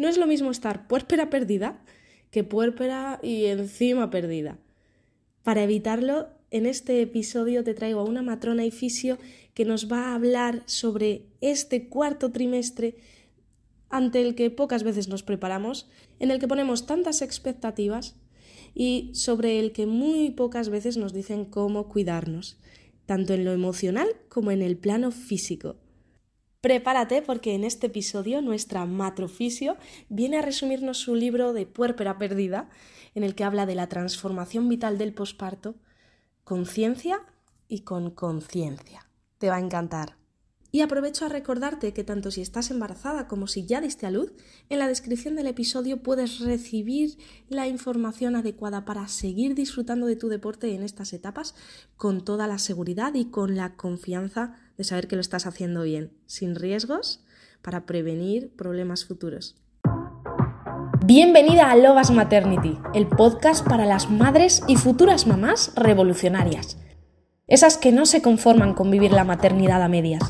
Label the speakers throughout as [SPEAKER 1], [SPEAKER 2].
[SPEAKER 1] No es lo mismo estar puérpera perdida que puérpera y encima perdida. Para evitarlo, en este episodio te traigo a una matrona y fisio que nos va a hablar sobre este cuarto trimestre ante el que pocas veces nos preparamos, en el que ponemos tantas expectativas y sobre el que muy pocas veces nos dicen cómo cuidarnos, tanto en lo emocional como en el plano físico. Prepárate porque en este episodio nuestra matrofisio viene a resumirnos su libro de Puérpera Perdida, en el que habla de la transformación vital del posparto, con ciencia y con conciencia. Te va a encantar. Y aprovecho a recordarte que tanto si estás embarazada como si ya diste a luz, en la descripción del episodio puedes recibir la información adecuada para seguir disfrutando de tu deporte en estas etapas con toda la seguridad y con la confianza de saber que lo estás haciendo bien, sin riesgos, para prevenir problemas futuros. Bienvenida a Lobas Maternity, el podcast para las madres y futuras mamás revolucionarias. Esas que no se conforman con vivir la maternidad a medias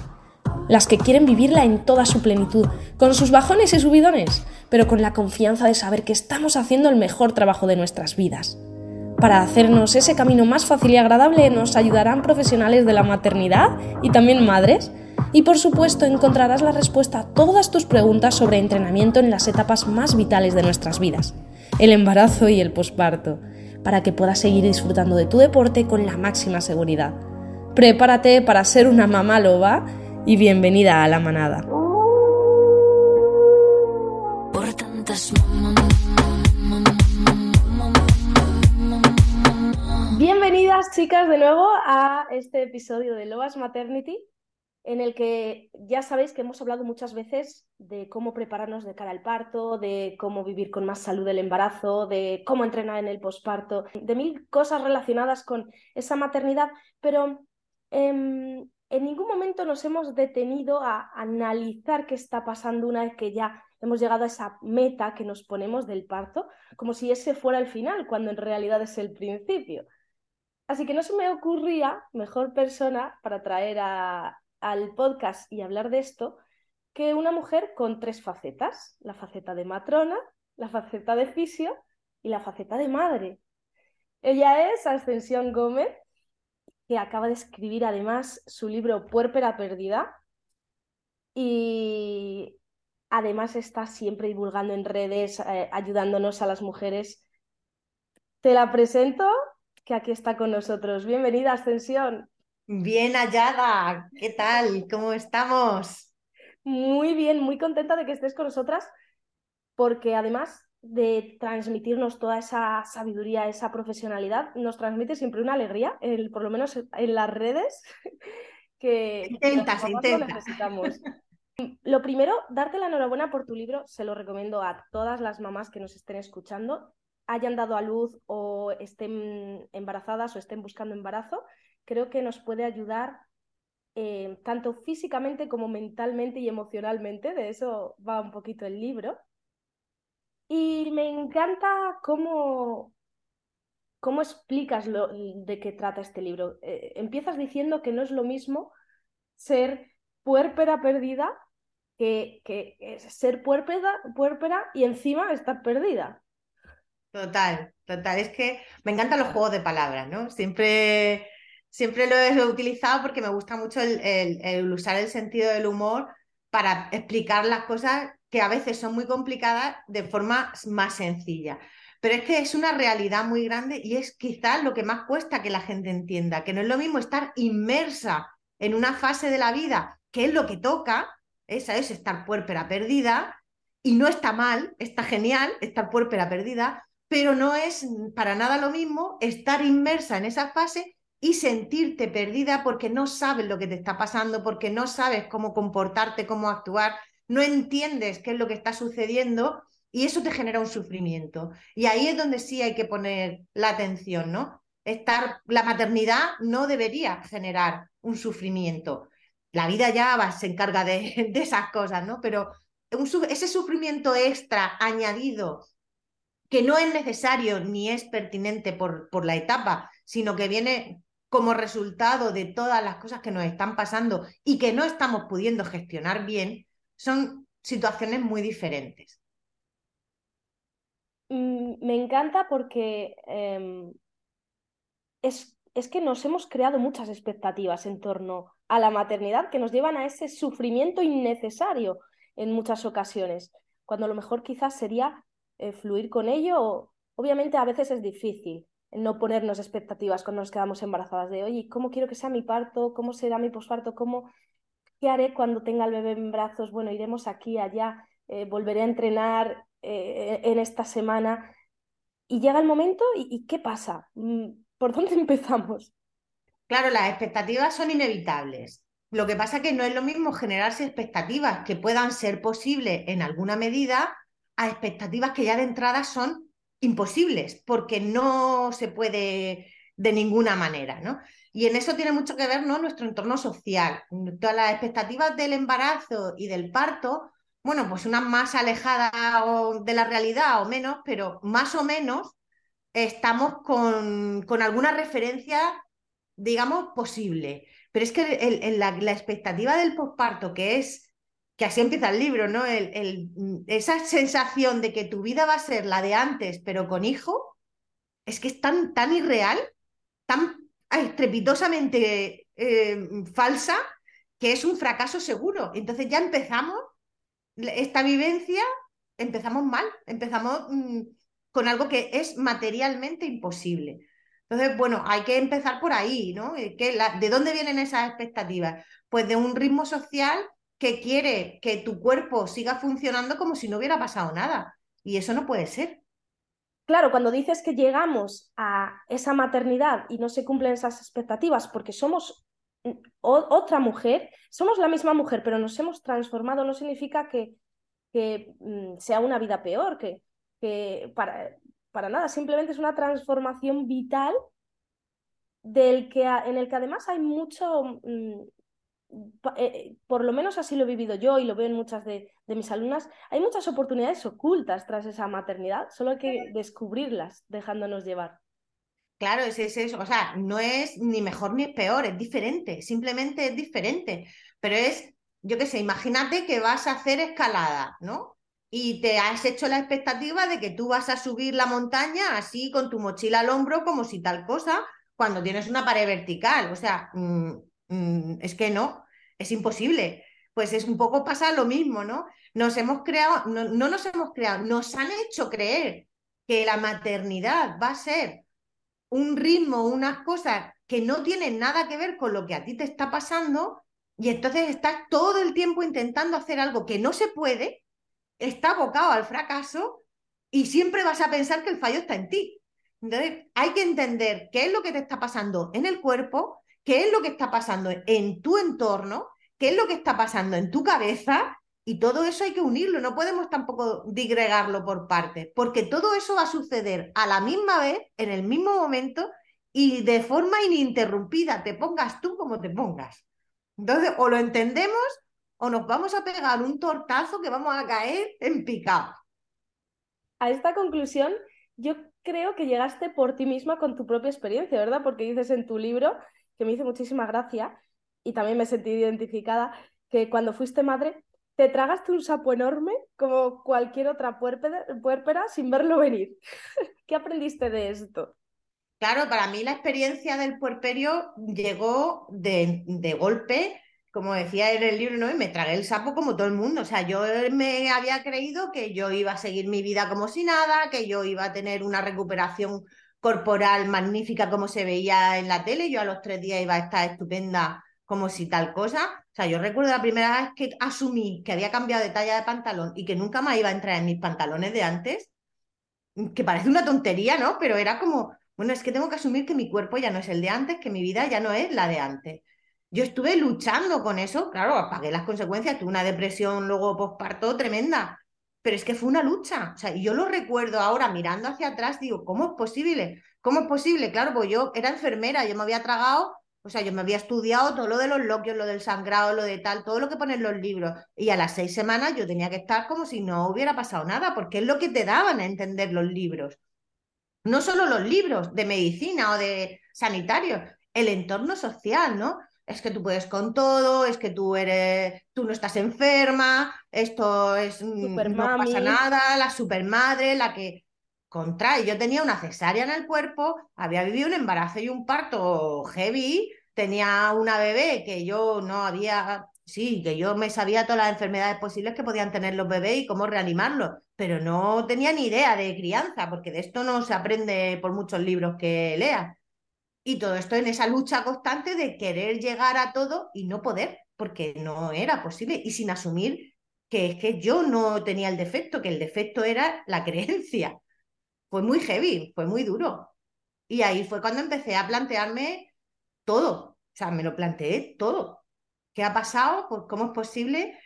[SPEAKER 1] las que quieren vivirla en toda su plenitud, con sus bajones y subidones, pero con la confianza de saber que estamos haciendo el mejor trabajo de nuestras vidas. Para hacernos ese camino más fácil y agradable nos ayudarán profesionales de la maternidad y también madres. Y por supuesto encontrarás la respuesta a todas tus preguntas sobre entrenamiento en las etapas más vitales de nuestras vidas, el embarazo y el posparto, para que puedas seguir disfrutando de tu deporte con la máxima seguridad. Prepárate para ser una mamá loba y bienvenida a la manada. Bienvenidas chicas de nuevo a este episodio de Loas Maternity en el que ya sabéis que hemos hablado muchas veces de cómo prepararnos de cara al parto, de cómo vivir con más salud el embarazo, de cómo entrenar en el posparto, de mil cosas relacionadas con esa maternidad, pero em, en ningún momento nos hemos detenido a analizar qué está pasando una vez que ya hemos llegado a esa meta que nos ponemos del parto, como si ese fuera el final, cuando en realidad es el principio. Así que no se me ocurría mejor persona para traer al podcast y hablar de esto que una mujer con tres facetas, la faceta de matrona, la faceta de fisio y la faceta de madre. Ella es Ascensión Gómez, que acaba de escribir además su libro Puérpera Perdida y además está siempre divulgando en redes, eh, ayudándonos a las mujeres. Te la presento, que aquí está con nosotros. Bienvenida, Ascensión.
[SPEAKER 2] Bien hallada, ¿qué tal? ¿Cómo estamos?
[SPEAKER 1] Muy bien, muy contenta de que estés con nosotras, porque además de transmitirnos toda esa sabiduría, esa profesionalidad, nos transmite siempre una alegría, por lo menos en las redes, que,
[SPEAKER 2] intenta,
[SPEAKER 1] necesitamos. Lo primero, darte la enhorabuena por tu libro, se lo recomiendo a todas las mamás que nos estén escuchando, hayan dado a luz o estén embarazadas o estén buscando embarazo, creo que nos puede ayudar eh, tanto físicamente como mentalmente y emocionalmente, de eso va un poquito el libro. Y me encanta cómo, cómo explicas lo, de qué trata este libro. Eh, empiezas diciendo que no es lo mismo ser puérpera perdida que, que ser puérpera, puérpera y encima estar perdida.
[SPEAKER 2] Total, total. Es que me encantan los juegos de palabras, ¿no? Siempre, siempre lo he utilizado porque me gusta mucho el usar el sentido del humor para explicar las cosas que a veces son muy complicadas de forma más sencilla. Pero es que es una realidad muy grande y es quizás lo que más cuesta que la gente entienda, que no es lo mismo estar inmersa en una fase de la vida, que es lo que toca, esa es estar puérpera perdida, y no está mal, está genial estar puérpera perdida, pero no es para nada lo mismo estar inmersa en esa fase y sentirte perdida porque no sabes lo que te está pasando, porque no sabes cómo comportarte, cómo actuar, no entiendes qué es lo que está sucediendo y eso te genera un sufrimiento. Y ahí es donde sí hay que poner la atención, ¿no? Estar, la maternidad no debería generar un sufrimiento. La vida ya va, se encarga de, esas cosas, ¿no? Pero ese sufrimiento extra añadido que no es necesario ni es pertinente por, por la etapa, sino que viene como resultado de todas las cosas que nos están pasando y que no estamos pudiendo gestionar bien, son situaciones muy diferentes.
[SPEAKER 1] mm, me encanta porque em, es, es que nos hemos creado muchas expectativas en torno a la maternidad que nos llevan a ese sufrimiento innecesario en muchas ocasiones, cuando lo mejor quizás sería eh, fluir con ello. Obviamente a veces es difícil no ponernos expectativas cuando nos quedamos embarazadas de, oye, ¿cómo quiero que sea mi parto? ¿Cómo será mi posparto? ¿Cómo, ¿Qué haré cuando tenga el bebé en brazos? Bueno, iremos aquí, allá, eh, volveré a entrenar eh, en esta semana. Y llega el momento y, ¿qué pasa? Mm, ¿Por dónde empezamos?
[SPEAKER 2] Claro, las expectativas son inevitables. Lo que pasa es que no es lo mismo generarse expectativas que puedan ser posibles en alguna medida a expectativas que ya de entrada son imposibles, porque no se puede de ninguna manera, ¿no? Y en eso tiene mucho que ver ¿no? nuestro entorno social. Todas las expectativas del embarazo y del parto, bueno, pues unas más alejadas de la realidad o menos, pero más o menos estamos con, con alguna referencia, digamos, posible. Pero es que la, expectativa del posparto, que es, que así empieza el libro, ¿no? Esa sensación de que tu vida va a ser la de antes, pero con hijo, es que es tan, tan irreal, tan estrepitosamente eh, falsa que es un fracaso seguro. Entonces ya empezamos esta vivencia, empezamos mal, empezamos mm, con algo que es materialmente imposible. Entonces, bueno, hay que empezar por ahí, ¿no? Eh, ¿De dónde vienen esas expectativas? Pues de un ritmo social que quiere que tu cuerpo siga funcionando como si no hubiera pasado nada. Y eso no puede ser.
[SPEAKER 1] Claro, cuando dices que llegamos a esa maternidad y no se cumplen esas expectativas porque somos otra mujer, somos la misma mujer, pero nos hemos transformado, no significa que, que mm, sea una vida peor, que, que para, para, nada, simplemente es una transformación vital del que, en el que además hay mucho, mm, eh, por lo menos así lo he vivido yo y lo veo en muchas de, mis alumnas, hay muchas oportunidades ocultas tras esa maternidad, solo hay que descubrirlas dejándonos llevar.
[SPEAKER 2] Claro, es, eso, o sea, no es ni mejor ni peor, es diferente, simplemente es diferente, pero es, yo qué sé, imagínate que vas a hacer escalada, ¿no? Y te has hecho la expectativa de que tú vas a subir la montaña así con tu mochila al hombro como si tal cosa, cuando tienes una pared vertical, o sea, mm, es que no, es imposible. Pues es un poco pasa lo mismo, ¿no? Nos hemos creado, no, no nos hemos creado, nos han hecho creer que la maternidad va a ser un ritmo, unas cosas que no tienen nada que ver con lo que a ti te está pasando y entonces estás todo el tiempo intentando hacer algo que no se puede, está abocado al fracaso y siempre vas a pensar que el fallo está en ti. Entonces hay que entender qué es lo que te está pasando en el cuerpo, qué es lo que está pasando en tu entorno, qué es lo que está pasando en tu cabeza y todo eso hay que unirlo, no podemos tampoco digregarlo por partes, porque todo eso va a suceder a la misma vez, en el mismo momento y de forma ininterrumpida, te pongas tú como te pongas. Entonces, o lo entendemos o nos vamos a pegar un tortazo que vamos a caer en picado.
[SPEAKER 1] A esta conclusión, yo creo que llegaste por ti misma con tu propia experiencia, ¿verdad? Porque dices en tu libro que me hizo muchísima gracia y también me sentí identificada, que cuando fuiste madre te tragaste un sapo enorme como cualquier otra puérpera, sin verlo venir. ¿Qué aprendiste de esto?
[SPEAKER 2] Claro, para mí la experiencia del puerperio llegó de, de, golpe, como decía en el libro, ¿no? y me tragué el sapo como todo el mundo. O sea, yo me había creído que yo iba a seguir mi vida como si nada, que yo iba a tener una recuperación corporal magnífica como se veía en la tele, yo a los tres días iba a estar estupenda como si tal cosa. O sea, yo recuerdo la primera vez que asumí que había cambiado de talla de pantalón y que nunca más iba a entrar en mis pantalones de antes, que parece una tontería, ¿no? Pero era como, bueno, es que tengo que asumir que mi cuerpo ya no es el de antes, que mi vida ya no es la de antes. Yo estuve luchando con eso, claro, pagué las consecuencias, tuve una depresión luego posparto tremenda, pero es que fue una lucha. O sea, yo lo recuerdo ahora mirando hacia atrás, digo, ¿cómo es posible? ¿Cómo es posible? Claro, pues yo era enfermera, yo me había tragado, o sea, yo me había estudiado todo lo de los loquios, lo del sangrado, lo de tal, todo lo que ponen los libros. Y a las seis semanas yo tenía que estar como si no hubiera pasado nada, porque es lo que te daban a entender los libros. No solo los libros de medicina o de sanitarios, el entorno social, ¿no? Es que tú puedes con todo, es que tú eres, tú no estás enferma, esto es, mm, no pasa nada, la supermadre, la que... contra, yo tenía una cesárea en el cuerpo, había vivido un embarazo y un parto heavy, tenía una bebé que yo no había, sí, que yo me sabía todas las enfermedades posibles que podían tener los bebés y cómo reanimarlos, pero no tenía ni idea de crianza, porque de esto no se aprende por muchos libros que leas. Y todo esto en esa lucha constante de querer llegar a todo y no poder, porque no era posible, y sin asumir que es que yo no tenía el defecto, que el defecto era la creencia fue muy heavy, fue muy duro. Y ahí fue cuando empecé a plantearme todo, o sea, me lo planteé todo. ¿Qué ha pasado? Pues, ¿Cómo es posible?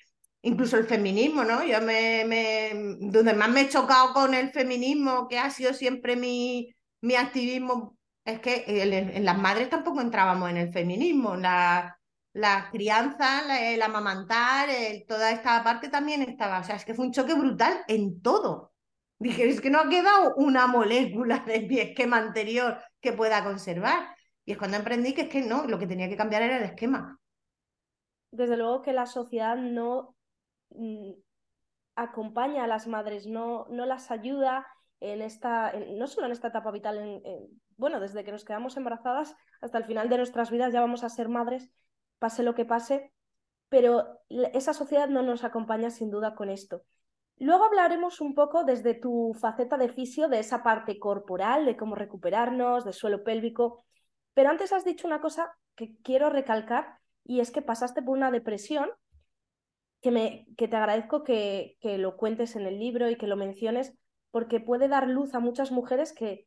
[SPEAKER 2] Incluso el feminismo, ¿no? Yo me, donde más me he chocado con el feminismo, que ha sido siempre mi, mi activismo, es que en, las madres tampoco entrábamos en el feminismo, la, la crianza, el amamantar, toda esta parte también estaba, o sea, es que fue un choque brutal en todo. Dije, es que no ha quedado una molécula de mi esquema anterior que pueda conservar. Y es cuando aprendí que es que no, lo que tenía que cambiar era el esquema.
[SPEAKER 1] Desde luego que la sociedad no mm, acompaña a las madres, no, no las ayuda en esta, no solo en esta etapa vital, bueno, desde que nos quedamos embarazadas hasta el final de nuestras vidas ya vamos a ser madres, pase lo que pase, pero esa sociedad no nos acompaña sin duda con esto. Luego hablaremos un poco desde tu faceta de fisio, de esa parte corporal, de cómo recuperarnos, de suelo pélvico. Pero antes has dicho una cosa que quiero recalcar y es que pasaste por una depresión que, me, que te agradezco que, que lo cuentes en el libro y que lo menciones porque puede dar luz a muchas mujeres que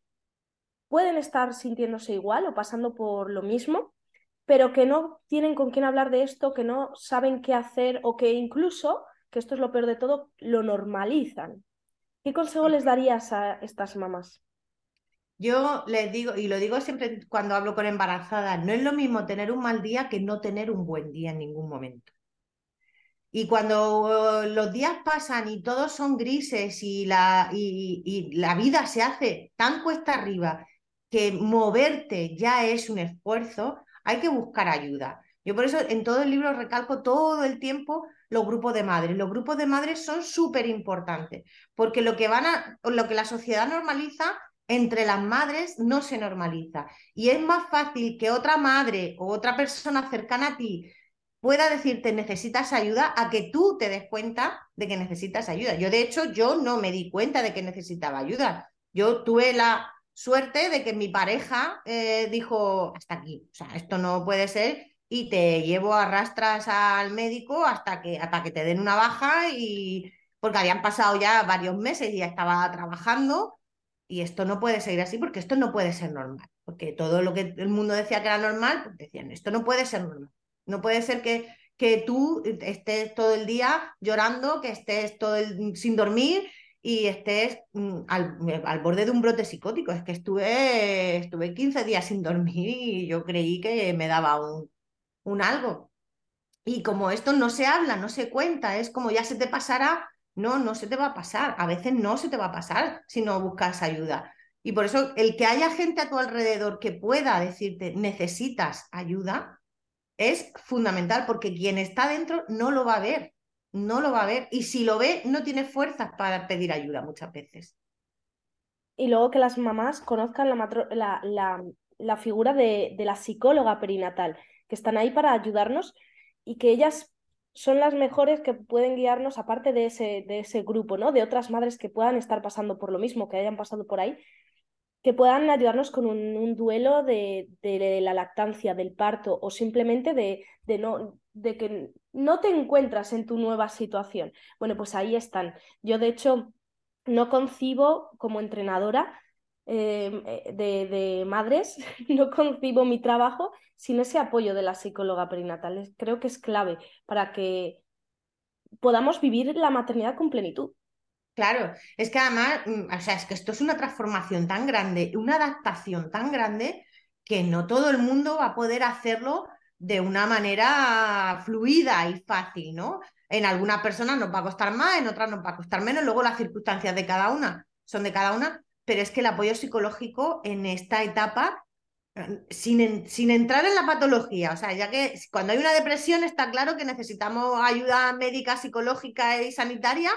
[SPEAKER 1] pueden estar sintiéndose igual o pasando por lo mismo, pero que no tienen con quién hablar de esto, que no saben qué hacer o que incluso que esto es lo peor de todo, lo normalizan. ¿Qué consejo les darías a estas mamás?
[SPEAKER 2] Yo les digo, y lo digo siempre cuando hablo con embarazadas, no es lo mismo tener un mal día que no tener un buen día en ningún momento. Y cuando los días pasan y todos son grises y la, y, y la vida se hace tan cuesta arriba que moverte ya es un esfuerzo, hay que buscar ayuda. Yo por eso en todo el libro recalco todo el tiempo los grupos de madres. Los grupos de madres son súper importantes, porque lo que van a, lo que la sociedad normaliza entre las madres no se normaliza. Y es más fácil que otra madre o otra persona cercana a ti pueda decirte necesitas ayuda a que tú te des cuenta de que necesitas ayuda. Yo, de hecho, yo no me di cuenta de que necesitaba ayuda. Yo tuve la suerte de que mi pareja eh, dijo, hasta aquí, o sea, esto no puede ser y te llevo arrastras al médico hasta que, hasta que te den una baja y porque habían pasado ya varios meses y ya estaba trabajando y esto no puede seguir así porque esto no puede ser normal, porque todo lo que el mundo decía que era normal, pues decían, esto no puede ser normal, no puede ser que, que tú estés todo el día llorando, que estés todo el, sin dormir y estés mm, al, al, borde de un brote psicótico. Es que estuve, estuve 15 días sin dormir y yo creí que me daba un, un algo. Y como esto no se habla, no se cuenta, es como ya se te pasará, no, no se te va a pasar. A veces no se te va a pasar si no buscas ayuda. Y por eso el que haya gente a tu alrededor que pueda decirte necesitas ayuda es fundamental porque quien está dentro no lo va a ver, no lo va a ver. Y si lo ve, no tiene fuerzas para pedir ayuda muchas veces.
[SPEAKER 1] Y luego que las mamás conozcan la, la, la, figura de, de la psicóloga perinatal que están ahí para ayudarnos y que ellas son las mejores que pueden guiarnos aparte de ese, de ese grupo, ¿no? De otras madres que puedan estar pasando por lo mismo, que hayan pasado por ahí, que puedan ayudarnos con un, duelo de, de, la lactancia, del parto o simplemente de, de, no, de que no te encuentras en tu nueva situación. Bueno, pues ahí están. Yo, de hecho, no concibo como entrenadora Em, eh, de, madres, no concibo mi trabajo sin ese apoyo de la psicóloga perinatal. Creo que es clave para que podamos vivir la maternidad con plenitud.
[SPEAKER 2] Claro, es que además, mm, o sea, es que esto es una transformación tan grande, una adaptación tan grande que no todo el mundo va a poder hacerlo de una manera fluida y fácil, ¿no? En algunas personas nos va a costar más, en otras nos va a costar menos, luego las circunstancias de cada una son de cada una, pero es que el apoyo psicológico en esta etapa, sin, sin, entrar en la patología, o sea, ya que cuando hay una depresión está claro que necesitamos ayuda médica, psicológica y sanitaria,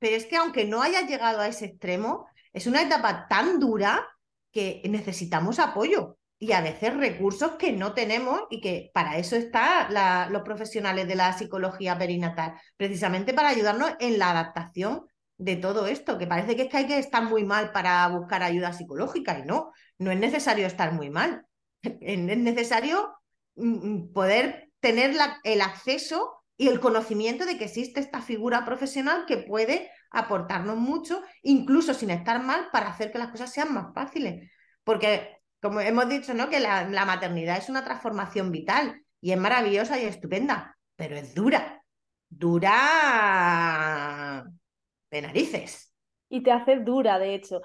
[SPEAKER 2] pero es que aunque no haya llegado a ese extremo, es una etapa tan dura que necesitamos apoyo y a veces recursos que no tenemos y que para eso están los profesionales de la psicología perinatal, precisamente para ayudarnos en la adaptación de todo esto, que parece que es que hay que estar muy mal para buscar ayuda psicológica y no, no es necesario estar muy mal, es necesario mm, mm, poder tener el acceso y el conocimiento de que existe esta figura profesional que puede aportarnos mucho, incluso sin estar mal, para hacer que las cosas sean más fáciles. Porque, como hemos dicho, ¿no? que la, maternidad es una transformación vital y es maravillosa y estupenda, pero es dura. Dura de narices.
[SPEAKER 1] Y te hace dura, de hecho.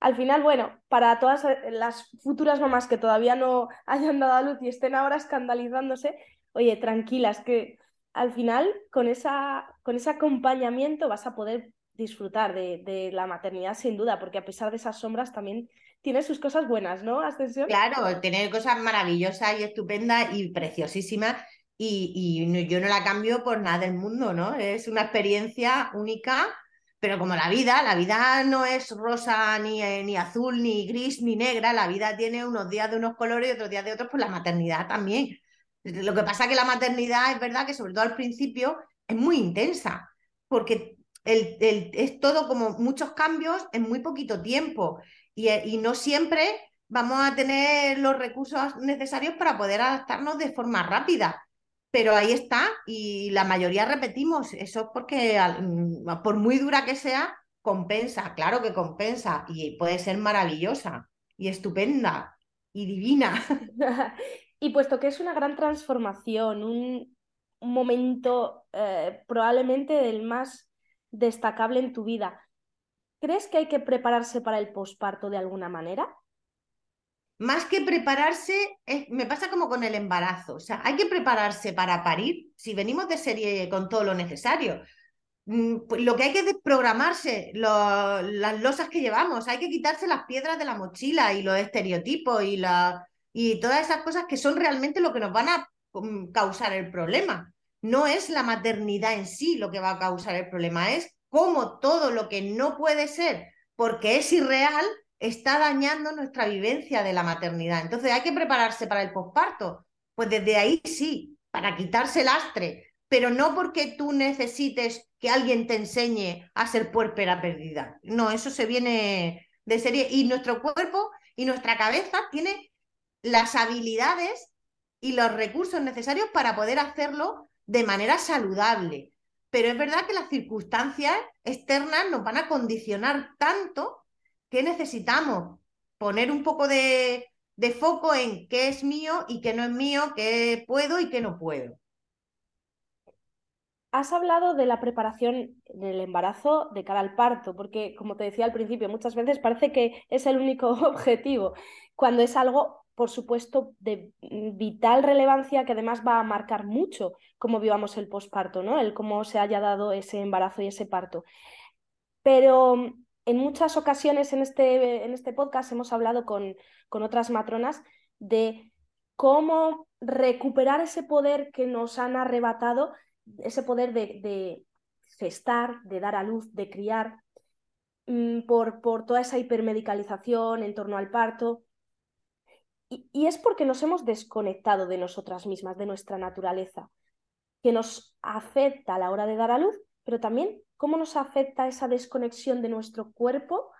[SPEAKER 1] Al final, bueno, para todas las futuras mamás que todavía no hayan dado a luz y estén ahora escandalizándose, oye, tranquilas, que al final con, esa, con ese acompañamiento vas a poder disfrutar de, la maternidad sin duda, porque a pesar de esas sombras también tiene sus cosas buenas, ¿no, Ascensión?
[SPEAKER 2] Claro, tiene cosas maravillosas y estupendas y preciosísimas y, y yo no la cambio por nada del mundo, ¿no? Es una experiencia única, pero como la vida, la vida no es rosa, ni, eh, ni azul, ni gris, ni negra, la vida tiene unos días de unos colores y otros días de otros, pues la maternidad también. Lo que pasa es que la maternidad es verdad que sobre todo al principio es muy intensa, porque el, es todo como muchos cambios en muy poquito tiempo y, y no siempre vamos a tener los recursos necesarios para poder adaptarnos de forma rápida. Pero ahí está, y la mayoría repetimos, eso es porque mm, por muy dura que sea, compensa, claro que compensa, y puede ser maravillosa, y estupenda, y divina.
[SPEAKER 1] Y puesto que es una gran transformación, un, momento eh, probablemente del más destacable en tu vida, ¿crees que hay que prepararse para el posparto de alguna manera?
[SPEAKER 2] Más que prepararse, me pasa como con el embarazo. O sea, hay que prepararse para parir si venimos de serie con todo lo necesario. Mm, pues lo que hay que es programarse las losas que llevamos, hay que quitarse las piedras de la mochila y los estereotipos y la, y todas esas cosas que son realmente lo que nos van a mm, causar el problema. No es la maternidad en sí lo que va a causar el problema, es cómo todo lo que no puede ser porque es irreal está dañando nuestra vivencia de la maternidad. Entonces hay que prepararse para el posparto. Pues desde ahí sí, para quitarse el astre, pero no porque tú necesites que alguien te enseñe a ser puérpera perdida. No, eso se viene de serie. Y nuestro cuerpo y nuestra cabeza tiene las habilidades y los recursos necesarios para poder hacerlo de manera saludable. Pero es verdad que las circunstancias externas nos van a condicionar tanto que necesitamos poner un poco de, foco en qué es mío y qué no es mío, qué puedo y qué no puedo.
[SPEAKER 1] Has hablado de la preparación del embarazo de cara al parto, porque como te decía al principio, muchas veces parece que es el único objetivo, cuando es algo por supuesto, de vital relevancia que además va a marcar mucho cómo vivamos el posparto, ¿no? El cómo se haya dado ese embarazo y ese parto. Pero mm, en muchas ocasiones en este, en este podcast hemos hablado con, con otras matronas de cómo recuperar ese poder que nos han arrebatado, ese poder de, de gestar, de dar a luz, de criar, mm, por, por toda esa hipermedicalización en torno al parto y, es porque nos hemos desconectado de nosotras mismas, de nuestra naturaleza, que nos afecta a la hora de dar a luz, pero también cómo nos afecta esa desconexión de nuestro cuerpo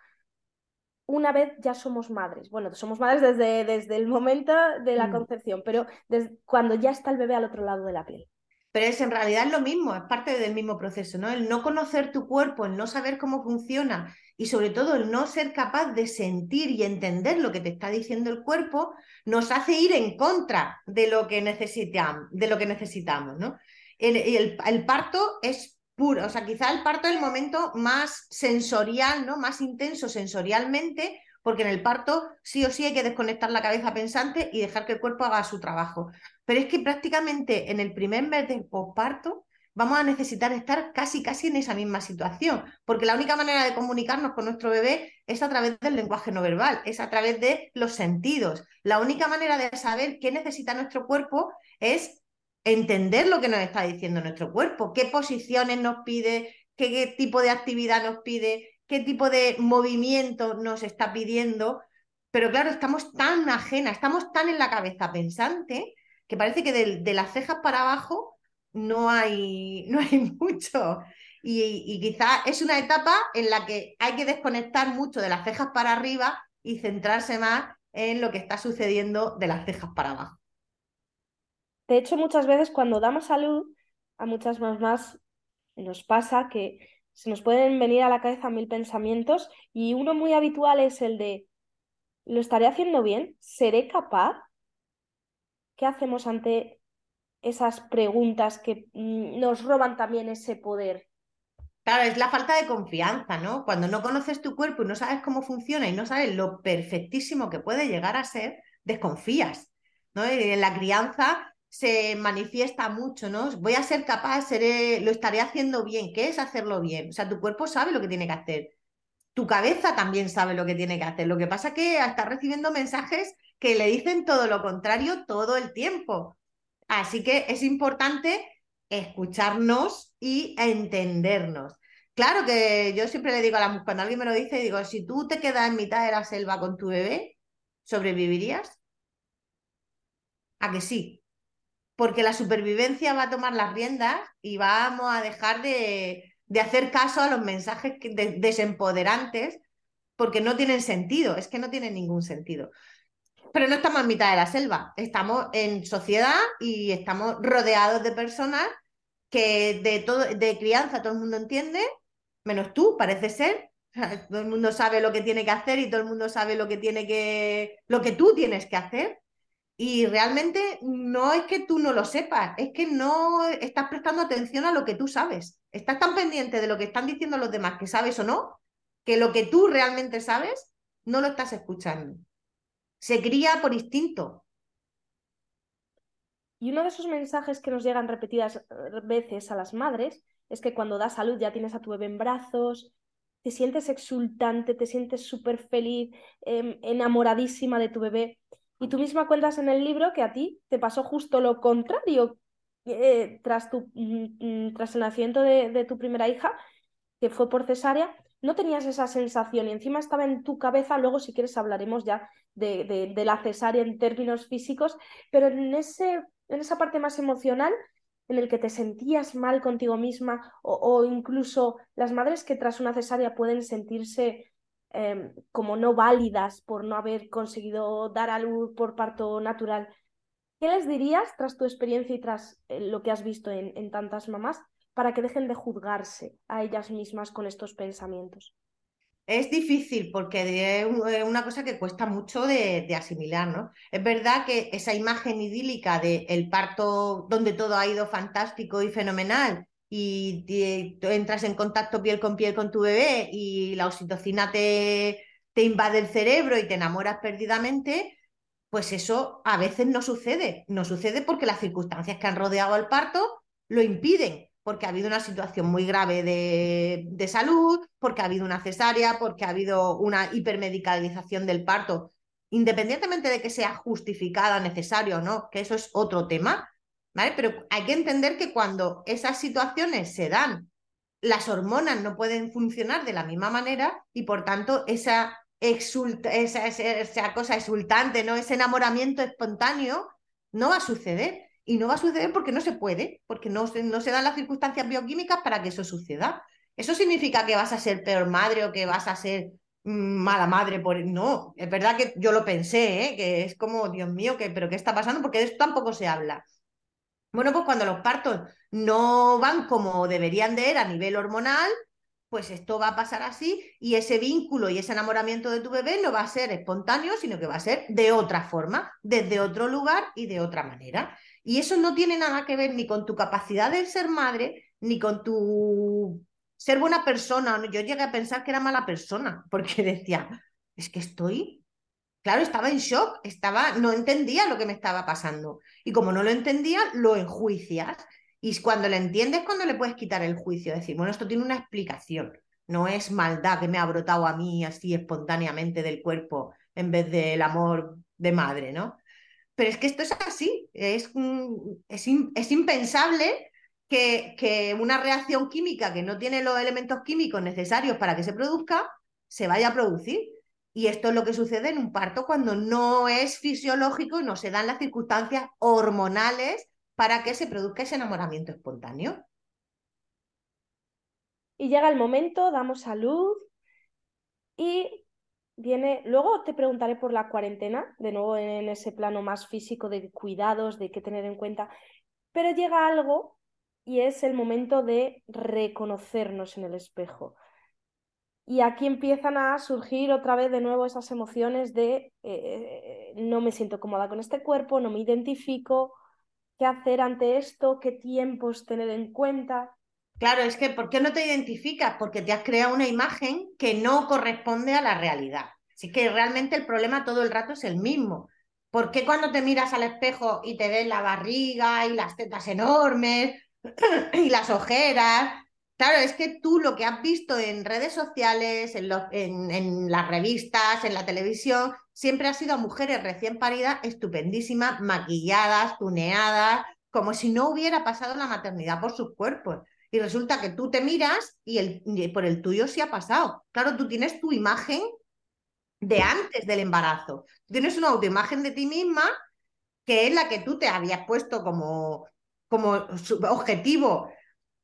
[SPEAKER 1] una vez ya somos madres. Bueno, somos madres desde, desde el momento de la mm. concepción, pero desde cuando ya está el bebé al otro lado de la piel.
[SPEAKER 2] Pero es en realidad lo mismo, es parte del mismo proceso, ¿no? El no conocer tu cuerpo, el no saber cómo funciona y sobre todo el no ser capaz de sentir y entender lo que te está diciendo el cuerpo, nos hace ir en contra de lo que necesitamos, ¿no? El, el, parto es puro, o sea, quizá el parto es el momento más sensorial, ¿no? Más intenso sensorialmente, porque en el parto sí o sí hay que desconectar la cabeza pensante y dejar que el cuerpo haga su trabajo. Pero es que prácticamente en el primer mes del posparto vamos a necesitar estar casi, casi en esa misma situación, porque la única manera de comunicarnos con nuestro bebé es a través del lenguaje no verbal, es a través de los sentidos. La única manera de saber qué necesita nuestro cuerpo es entender lo que nos está diciendo nuestro cuerpo, qué posiciones nos pide, qué, tipo de actividad nos pide, qué tipo de movimiento nos está pidiendo, pero claro, estamos tan ajenas, estamos tan en la cabeza pensante que parece que de, las cejas para abajo no hay, no hay mucho. Y, y quizás es una etapa en la que hay que desconectar mucho de las cejas para arriba y centrarse más en lo que está sucediendo de las cejas para abajo.
[SPEAKER 1] De hecho, muchas veces cuando damos salud, a muchas mamás nos pasa que se nos pueden venir a la cabeza mil pensamientos y uno muy habitual es el de, ¿lo estaré haciendo bien? ¿Seré capaz? ¿Qué hacemos ante esas preguntas que mm, nos roban también ese poder?
[SPEAKER 2] Claro, es la falta de confianza, ¿no? Cuando no conoces tu cuerpo y no sabes cómo funciona y no sabes lo perfectísimo que puede llegar a ser, desconfías, ¿no? en la crianza se manifiesta mucho, ¿no? Voy a ser capaz, lo estaré haciendo bien. ¿Qué es hacerlo bien? O sea, tu cuerpo sabe lo que tiene que hacer. Tu cabeza también sabe lo que tiene que hacer. Lo que pasa es que está recibiendo mensajes que le dicen todo lo contrario todo el tiempo. Así que es importante escucharnos y entendernos. Claro que yo siempre le digo a la mujer, cuando alguien me lo dice, digo, si tú te quedas en mitad de la selva con tu bebé, ¿sobrevivirías? ¿A que sí? Porque la supervivencia va a tomar las riendas y vamos a dejar de, hacer caso a los mensajes desempoderantes porque no tienen sentido, es que no tienen ningún sentido. Pero no estamos en mitad de la selva, estamos en sociedad y estamos rodeados de personas que de, todo, de crianza todo el mundo entiende, menos tú, parece ser. Todo el mundo sabe lo que tiene que hacer y todo el mundo sabe lo que tiene que, lo que tú tienes que hacer. Y realmente no es que tú no lo sepas, es que no estás prestando atención a lo que tú sabes. Estás tan pendiente de lo que están diciendo los demás que sabes o no, que lo que tú realmente sabes no lo estás escuchando. Se cría por instinto,
[SPEAKER 1] y uno de esos mensajes que nos llegan repetidas eh, veces a las madres es que cuando das salud ya tienes a tu bebé en brazos, te sientes exultante, te sientes súper feliz, em, enamoradísima de tu bebé. Y tú misma cuentas en el libro que a ti te pasó justo lo contrario eh, tras, tu, mm, mm, tras el nacimiento de, tu primera hija, que fue por cesárea, no tenías esa sensación y encima estaba en tu cabeza, luego si quieres hablaremos ya de, de la cesárea en términos físicos, pero en ese en esa parte más emocional en el que te sentías mal contigo misma o, incluso las madres que tras una cesárea pueden sentirse em, como no válidas por no haber conseguido dar a luz por parto natural. ¿Qué les dirías tras tu experiencia y tras eh, lo que has visto en tantas mamás para que dejen de juzgarse a ellas mismas con estos pensamientos?
[SPEAKER 2] Es difícil porque es una cosa que cuesta mucho de, asimilar, ¿no? Es verdad que esa imagen idílica del el parto donde todo ha ido fantástico y fenomenal y, entras en contacto piel con piel con tu bebé y la oxitocina te, te invade el cerebro y te enamoras perdidamente, pues eso a veces no sucede. No sucede porque las circunstancias que han rodeado al parto lo impiden porque ha habido una situación muy grave de, salud, porque ha habido una cesárea, porque ha habido una hipermedicalización del parto, independientemente de que sea justificada, necesario o no, que eso es otro tema, ¿vale? Pero hay que entender que cuando esas situaciones se dan, las hormonas no pueden funcionar de la misma manera y por tanto esa, esa, esa cosa exultante, ¿no? ese enamoramiento espontáneo no va a suceder. Y no va a suceder porque no se puede, porque no se, no se dan las circunstancias bioquímicas para que eso suceda. ¿Eso significa que vas a ser peor madre o que vas a ser mm, mala madre por no es verdad que yo lo pensé ¿eh? que es como Dios mío que pero qué está pasando porque de esto tampoco se habla bueno pues cuando los partos no van como deberían de ir a nivel hormonal pues esto va a pasar así y ese vínculo y ese enamoramiento de tu bebé no va a ser espontáneo sino que va a ser de otra forma desde otro lugar y de otra manera y eso no tiene nada que ver ni con tu capacidad de ser madre, ni con tu ser buena persona. Yo llegué a pensar que era mala persona, porque decía, es que estoy, claro, estaba en shock, estaba, no entendía lo que me estaba pasando. Y como no lo entendía, lo enjuicias. Y cuando lo entiendes, cuando le puedes quitar el juicio, decir, bueno, esto tiene una explicación. No es maldad que me ha brotado a mí así espontáneamente del cuerpo en vez del amor de madre, ¿no? Pero es que esto es así, es, es, es impensable que, que una reacción química que no tiene los elementos químicos necesarios para que se produzca, se vaya a producir. Y esto es lo que sucede en un parto cuando no es fisiológico y no se dan las circunstancias hormonales para que se produzca ese enamoramiento espontáneo.
[SPEAKER 1] Y llega el momento, damos a luz y viene, luego te preguntaré por la cuarentena, de nuevo en ese plano más físico de cuidados, de qué tener en cuenta, pero llega algo y es el momento de reconocernos en el espejo. Y aquí empiezan a surgir otra vez de nuevo esas emociones de eh, no me siento cómoda con este cuerpo, no me identifico, qué hacer ante esto, qué tiempos tener en cuenta.
[SPEAKER 2] Claro, es que ¿por qué no te identificas? Porque te has creado una imagen que no corresponde a la realidad. Así que realmente el problema todo el rato es el mismo. ¿Por qué cuando te miras al espejo y te ves la barriga y las tetas enormes y las ojeras? Claro, es que tú lo que has visto en redes sociales, en, en, las revistas, en la televisión, siempre ha sido a mujeres recién paridas, estupendísimas, maquilladas, tuneadas, como si no hubiera pasado la maternidad por sus cuerpos y resulta que tú te miras y, el, por el tuyo sí ha pasado. Claro, tú tienes tu imagen de antes del embarazo. Tienes una autoimagen de ti misma que es la que tú te habías puesto como, como objetivo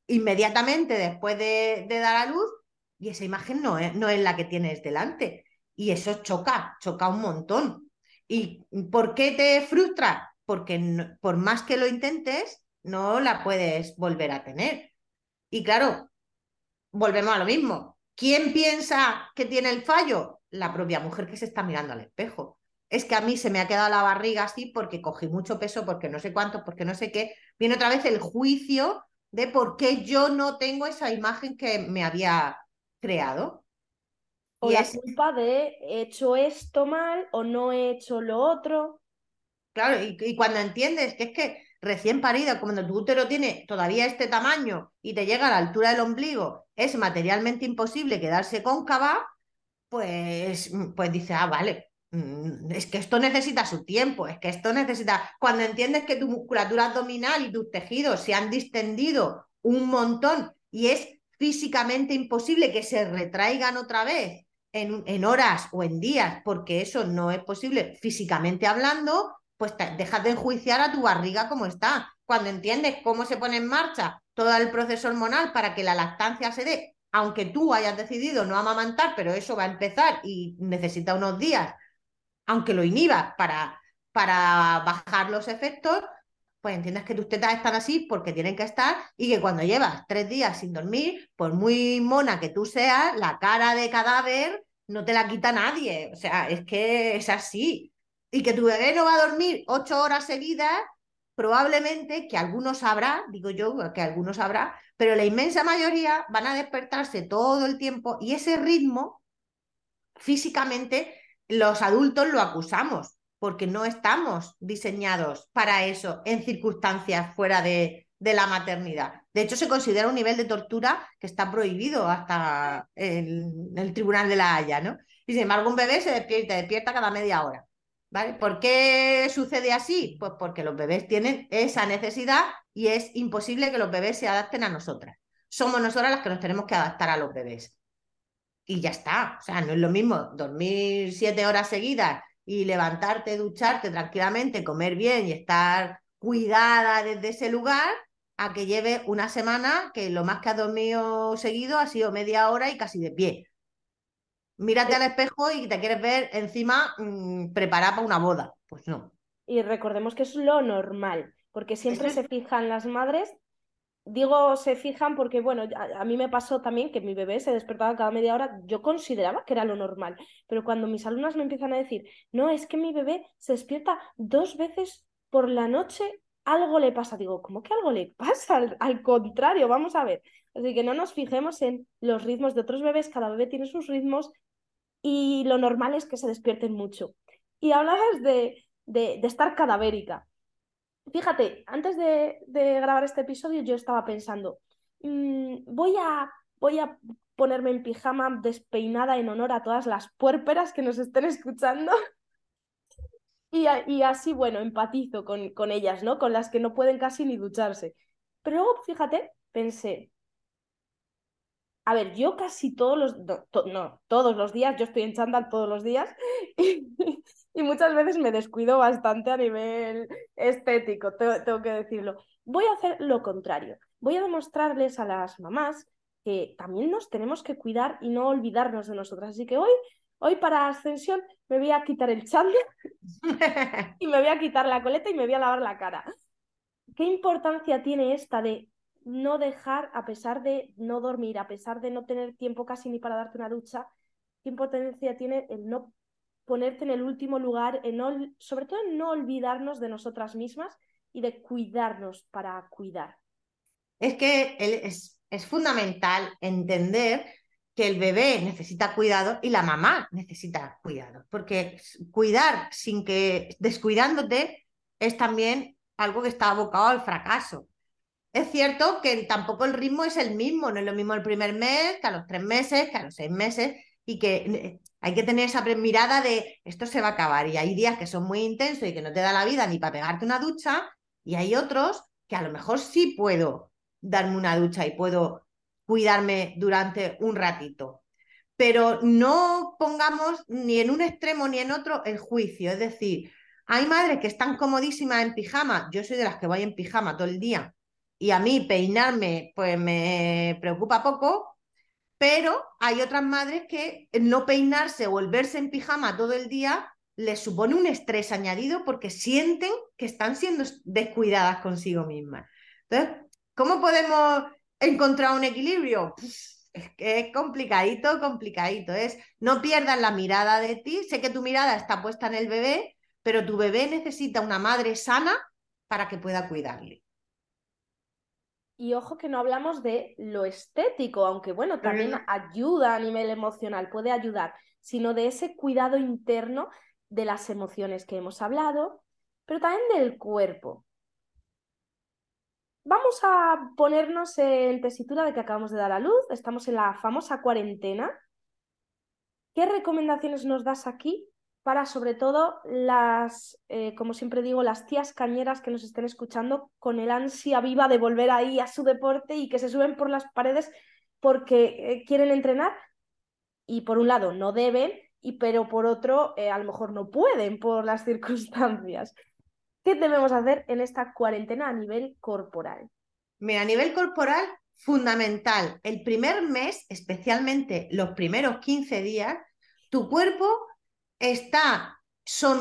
[SPEAKER 2] inmediatamente después de, dar a luz y esa imagen no es, no es la que tienes delante. Y eso choca, choca un montón. ¿Y por qué te frustra? Porque por más que lo intentes, no la puedes volver a tener. Y claro, volvemos a lo mismo. ¿Quién piensa que tiene el fallo? La propia mujer que se está mirando al espejo. Es que a mí se me ha quedado la barriga así porque cogí mucho peso, porque no sé cuánto, porque no sé qué. Viene otra vez el juicio de por qué yo no tengo esa imagen que me había creado.
[SPEAKER 1] O la culpa de he hecho esto mal o no he hecho lo otro.
[SPEAKER 2] Claro, y, y cuando entiendes que es que recién parida, cuando tu útero tiene todavía este tamaño y te llega a la altura del ombligo, es materialmente imposible quedarse cóncava, pues, pues dice, ah, vale, mm, es que esto necesita su tiempo, es que esto necesita, cuando entiendes que tu musculatura abdominal y tus tejidos se han distendido un montón y es físicamente imposible que se retraigan otra vez en, horas o en días, porque eso no es posible físicamente hablando, pues dejas de enjuiciar a tu barriga como está. Cuando entiendes cómo se pone en marcha todo el proceso hormonal para que la lactancia se dé, aunque tú hayas decidido no amamantar, pero eso va a empezar y necesita unos días, aunque lo inhibas para, para bajar los efectos, pues entiendes que tus tetas están así porque tienen que estar y que cuando llevas tres días sin dormir, por muy mona que tú seas, la cara de cadáver no te la quita nadie. O sea, es que es así y que tu bebé no va a dormir ocho horas seguidas, probablemente, que algunos habrá, digo yo, que algunos habrá, pero la inmensa mayoría van a despertarse todo el tiempo y ese ritmo, físicamente, los adultos lo acusamos, porque no estamos diseñados para eso en circunstancias fuera de, de la maternidad. De hecho, se considera un nivel de tortura que está prohibido hasta en el Tribunal de la Haya, ¿no? Y sin embargo, un bebé se despierta, despierta cada media hora. ¿Vale? ¿Por qué sucede así? Pues porque los bebés tienen esa necesidad y es imposible que los bebés se adapten a nosotras. Somos nosotras las que nos tenemos que adaptar a los bebés. Y ya está. O sea, no es lo mismo dormir siete horas seguidas y levantarte, ducharte tranquilamente, comer bien y estar cuidada desde ese lugar a que lleve una semana que lo más que has dormido seguido ha sido media hora y casi de pie mírate al espejo y te quieres ver encima mm, preparada para una boda. Pues no.
[SPEAKER 1] Y recordemos que es lo normal, porque siempre se fijan las madres. Digo, se fijan porque, bueno, a, mí me pasó también que mi bebé se despertaba cada media hora. Yo consideraba que era lo normal, pero cuando mis alumnas me empiezan a decir, no, es que mi bebé se despierta dos veces por la noche, algo le pasa. Digo, ¿cómo que algo le pasa? Al, al contrario, vamos a ver. Así que no nos fijemos en los ritmos de otros bebés, cada bebé tiene sus ritmos y lo normal es que se despierten mucho. Y hablabas de, de, estar cadavérica. Fíjate, antes de, grabar este episodio yo estaba pensando, mm, voy, a, voy a ponerme en pijama despeinada en honor a todas las puérperas que nos estén escuchando. Y, así, bueno, empatizo con, ellas, ¿no? Con las que no pueden casi ni ducharse. Pero luego, fíjate, pensé, a ver, yo casi todos los, no, todos los días, yo estoy en chándal todos los días muchas veces me descuido bastante a nivel estético, tengo, que decirlo. Voy a hacer lo contrario. Voy a demostrarles a las mamás que también nos tenemos que cuidar y no olvidarnos de nosotras. Así que hoy, hoy para ascensión me voy a quitar el chándal y me voy a quitar la coleta y me voy a lavar la cara. ¿Qué importancia tiene esta de no dejar, a pesar de no dormir, a pesar de no tener tiempo casi ni para darte una ducha, qué importancia tiene el no ponerte en el último lugar, sobre todo en no olvidarnos de nosotras mismas y de cuidarnos para cuidar.
[SPEAKER 2] Es que es, es fundamental entender que el bebé necesita cuidado y la mamá necesita cuidado, porque cuidar sin que descuidándote es también algo que está abocado al fracaso. Es cierto que tampoco el ritmo es el mismo, no es lo mismo el primer mes que a los tres meses, que a los seis meses, y que eh, hay que tener esa mirada de esto se va a acabar. Y hay días que son muy intensos y que no te da la vida ni para pegarte una ducha, y hay otros que a lo mejor sí puedo darme una ducha y puedo cuidarme durante un ratito. Pero no pongamos ni en un extremo ni en otro el juicio. Es decir, hay madres que están comodísimas en pijama. Yo soy de las que voy en pijama todo el día y a mí peinarme pues me preocupa poco, pero hay otras madres que no peinarse o el verse en pijama todo el día les supone un estrés añadido porque sienten que están siendo descuidadas consigo mismas. Entonces, ¿cómo podemos encontrar un equilibrio? es que es complicadito, complicadito. Es no pierdas la mirada de ti. Sé que tu mirada está puesta en el bebé, pero tu bebé necesita una madre sana para que pueda cuidarle.
[SPEAKER 1] Y ojo que no hablamos de lo estético, aunque bueno, también ayuda a nivel emocional, puede ayudar, sino de ese cuidado interno de las emociones que hemos hablado, pero también del cuerpo. Vamos a ponernos en tesitura de que acabamos de dar a luz, estamos en la famosa cuarentena. ¿Qué recomendaciones nos das aquí para sobre todo las, eh, como siempre digo, las tías cañeras que nos estén escuchando con el ansia viva de volver ahí a su deporte y que se suben por las paredes porque eh, quieren entrenar y por un lado no deben, y pero por otro eh, a lo mejor no pueden por las circunstancias. ¿Qué debemos hacer en esta cuarentena a nivel corporal?
[SPEAKER 2] Mira, a nivel corporal, fundamental. El primer mes, especialmente los primeros 15 días, tu cuerpo está,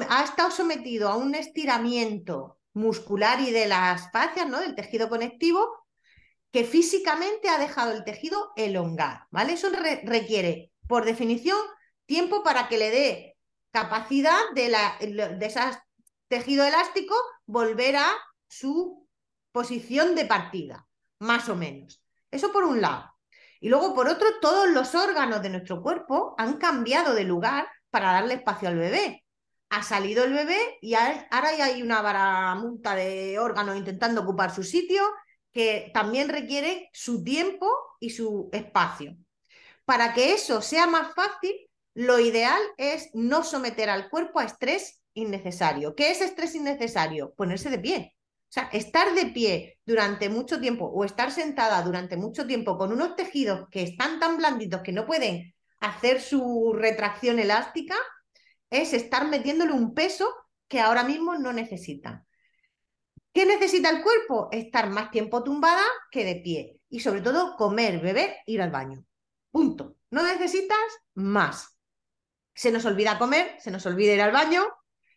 [SPEAKER 2] ha estado sometido a un estiramiento muscular y de las fascias, ¿no? Del tejido conectivo, que físicamente ha dejado el tejido elongar, ¿vale? Eso requiere, por definición, tiempo para que le dé capacidad de, de ese tejido elástico volver a su posición de partida, más o menos. Eso por un lado. Y luego, por otro, todos los órganos de nuestro cuerpo han cambiado de lugar para darle espacio al bebé. Ha salido el bebé y ahora ya hay una baramunta de órganos intentando ocupar su sitio que también requiere su tiempo y su espacio. Para que eso sea más fácil, lo ideal es no someter al cuerpo a estrés innecesario. ¿Qué es estrés innecesario? Ponerse de pie. O sea, estar de pie durante mucho tiempo o estar sentada durante mucho tiempo con unos tejidos que están tan blanditos que no pueden hacer su retracción elástica es estar metiéndole un peso que ahora mismo no necesita. ¿Qué necesita el cuerpo? Estar más tiempo tumbada que de pie. Y sobre todo comer, beber, ir al baño. Punto. No necesitas más. Se nos olvida comer, se nos olvida ir al baño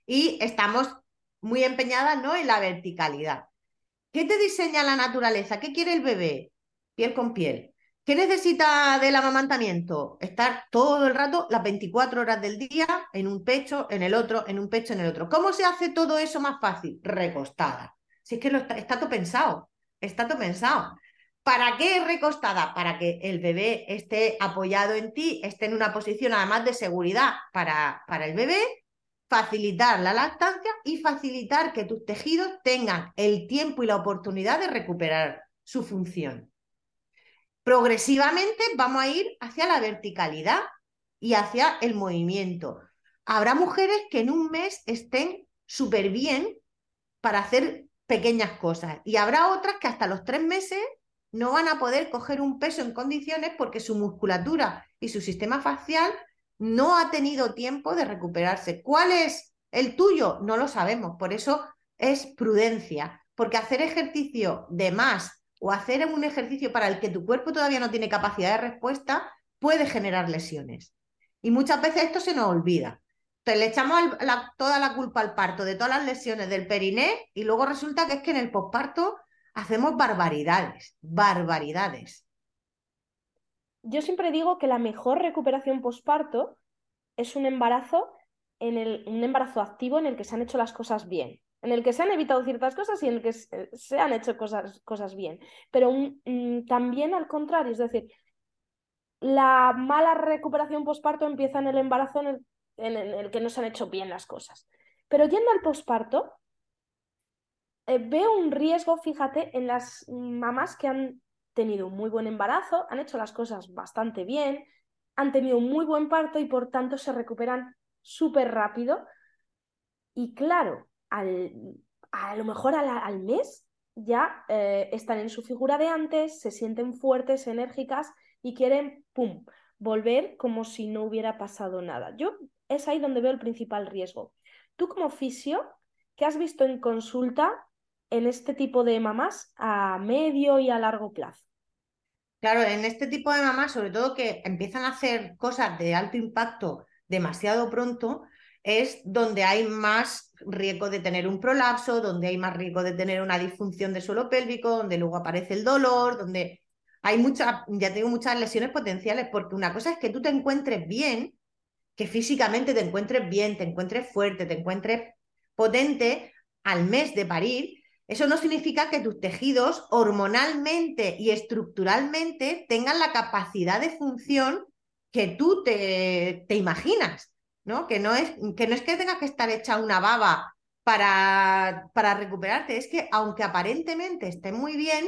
[SPEAKER 2] y estamos muy empeñadas ¿no? en la verticalidad. ¿Qué te diseña la naturaleza? ¿Qué quiere el bebé? Piel con piel. ¿Qué necesita del amamantamiento? Estar todo el rato, las 24 horas del día, en un pecho, en el otro, en un pecho, en el otro. ¿Cómo se hace todo eso más fácil? Recostada. Si es que está, todo pensado, está todo pensado. ¿Para qué recostada? Para que el bebé esté apoyado en ti, esté en una posición además de seguridad para, para el bebé, facilitar la lactancia y facilitar que tus tejidos tengan el tiempo y la oportunidad de recuperar su función progresivamente vamos a ir hacia la verticalidad y hacia el movimiento. Habrá mujeres que en un mes estén súper bien para hacer pequeñas cosas. Y habrá otras que hasta los tres meses no van a poder coger un peso en condiciones porque su musculatura y su sistema facial no ha tenido tiempo de recuperarse. ¿Cuál es el tuyo? No lo sabemos. Por eso es prudencia, porque hacer ejercicio de más o hacer un ejercicio para el que tu cuerpo todavía no tiene capacidad de respuesta puede generar lesiones. Y muchas veces esto se nos olvida. Entonces le echamos toda la culpa al parto de todas las lesiones del periné y luego resulta que es que en el posparto hacemos barbaridades, barbaridades.
[SPEAKER 1] Yo siempre digo que la mejor recuperación posparto es un embarazo en el, un embarazo activo en el que se han hecho las cosas bien, en el que se han evitado ciertas cosas y en el que se, han hecho cosas, cosas bien. Pero también al contrario, es decir, la mala recuperación posparto empieza en el embarazo en el, en que no se han hecho bien las cosas. Pero yendo al posparto, eh, veo un riesgo, fíjate, en las mamás que han tenido un muy buen embarazo, han hecho las cosas bastante bien, han tenido un muy buen parto y por tanto se recuperan súper rápido. Y claro, a lo mejor al, mes ya eh, están en su figura de antes, se sienten fuertes, enérgicas y quieren, ¡pum!, volver como si no hubiera pasado nada. Yo es ahí donde veo el principal riesgo. Tú como fisio, ¿qué has visto en consulta en este tipo de mamás a medio y a largo plazo?
[SPEAKER 2] Claro, en este tipo de mamás, sobre todo que empiezan a hacer cosas de alto impacto demasiado pronto, es donde hay más riesgo de tener un prolapso, donde hay más riesgo de tener una disfunción del suelo pélvico, donde luego aparece el dolor, donde hay muchas, ya tengo muchas lesiones potenciales, porque una cosa es que tú te encuentres bien, que físicamente te encuentres bien, te encuentres fuerte, te encuentres potente al mes de parir, eso no significa que tus tejidos hormonalmente y estructuralmente tengan la capacidad de función que tú te, te imaginas, ¿no? Que, no es, que no es que tengas que estar hecha una baba para, para recuperarte, es que aunque aparentemente esté muy bien,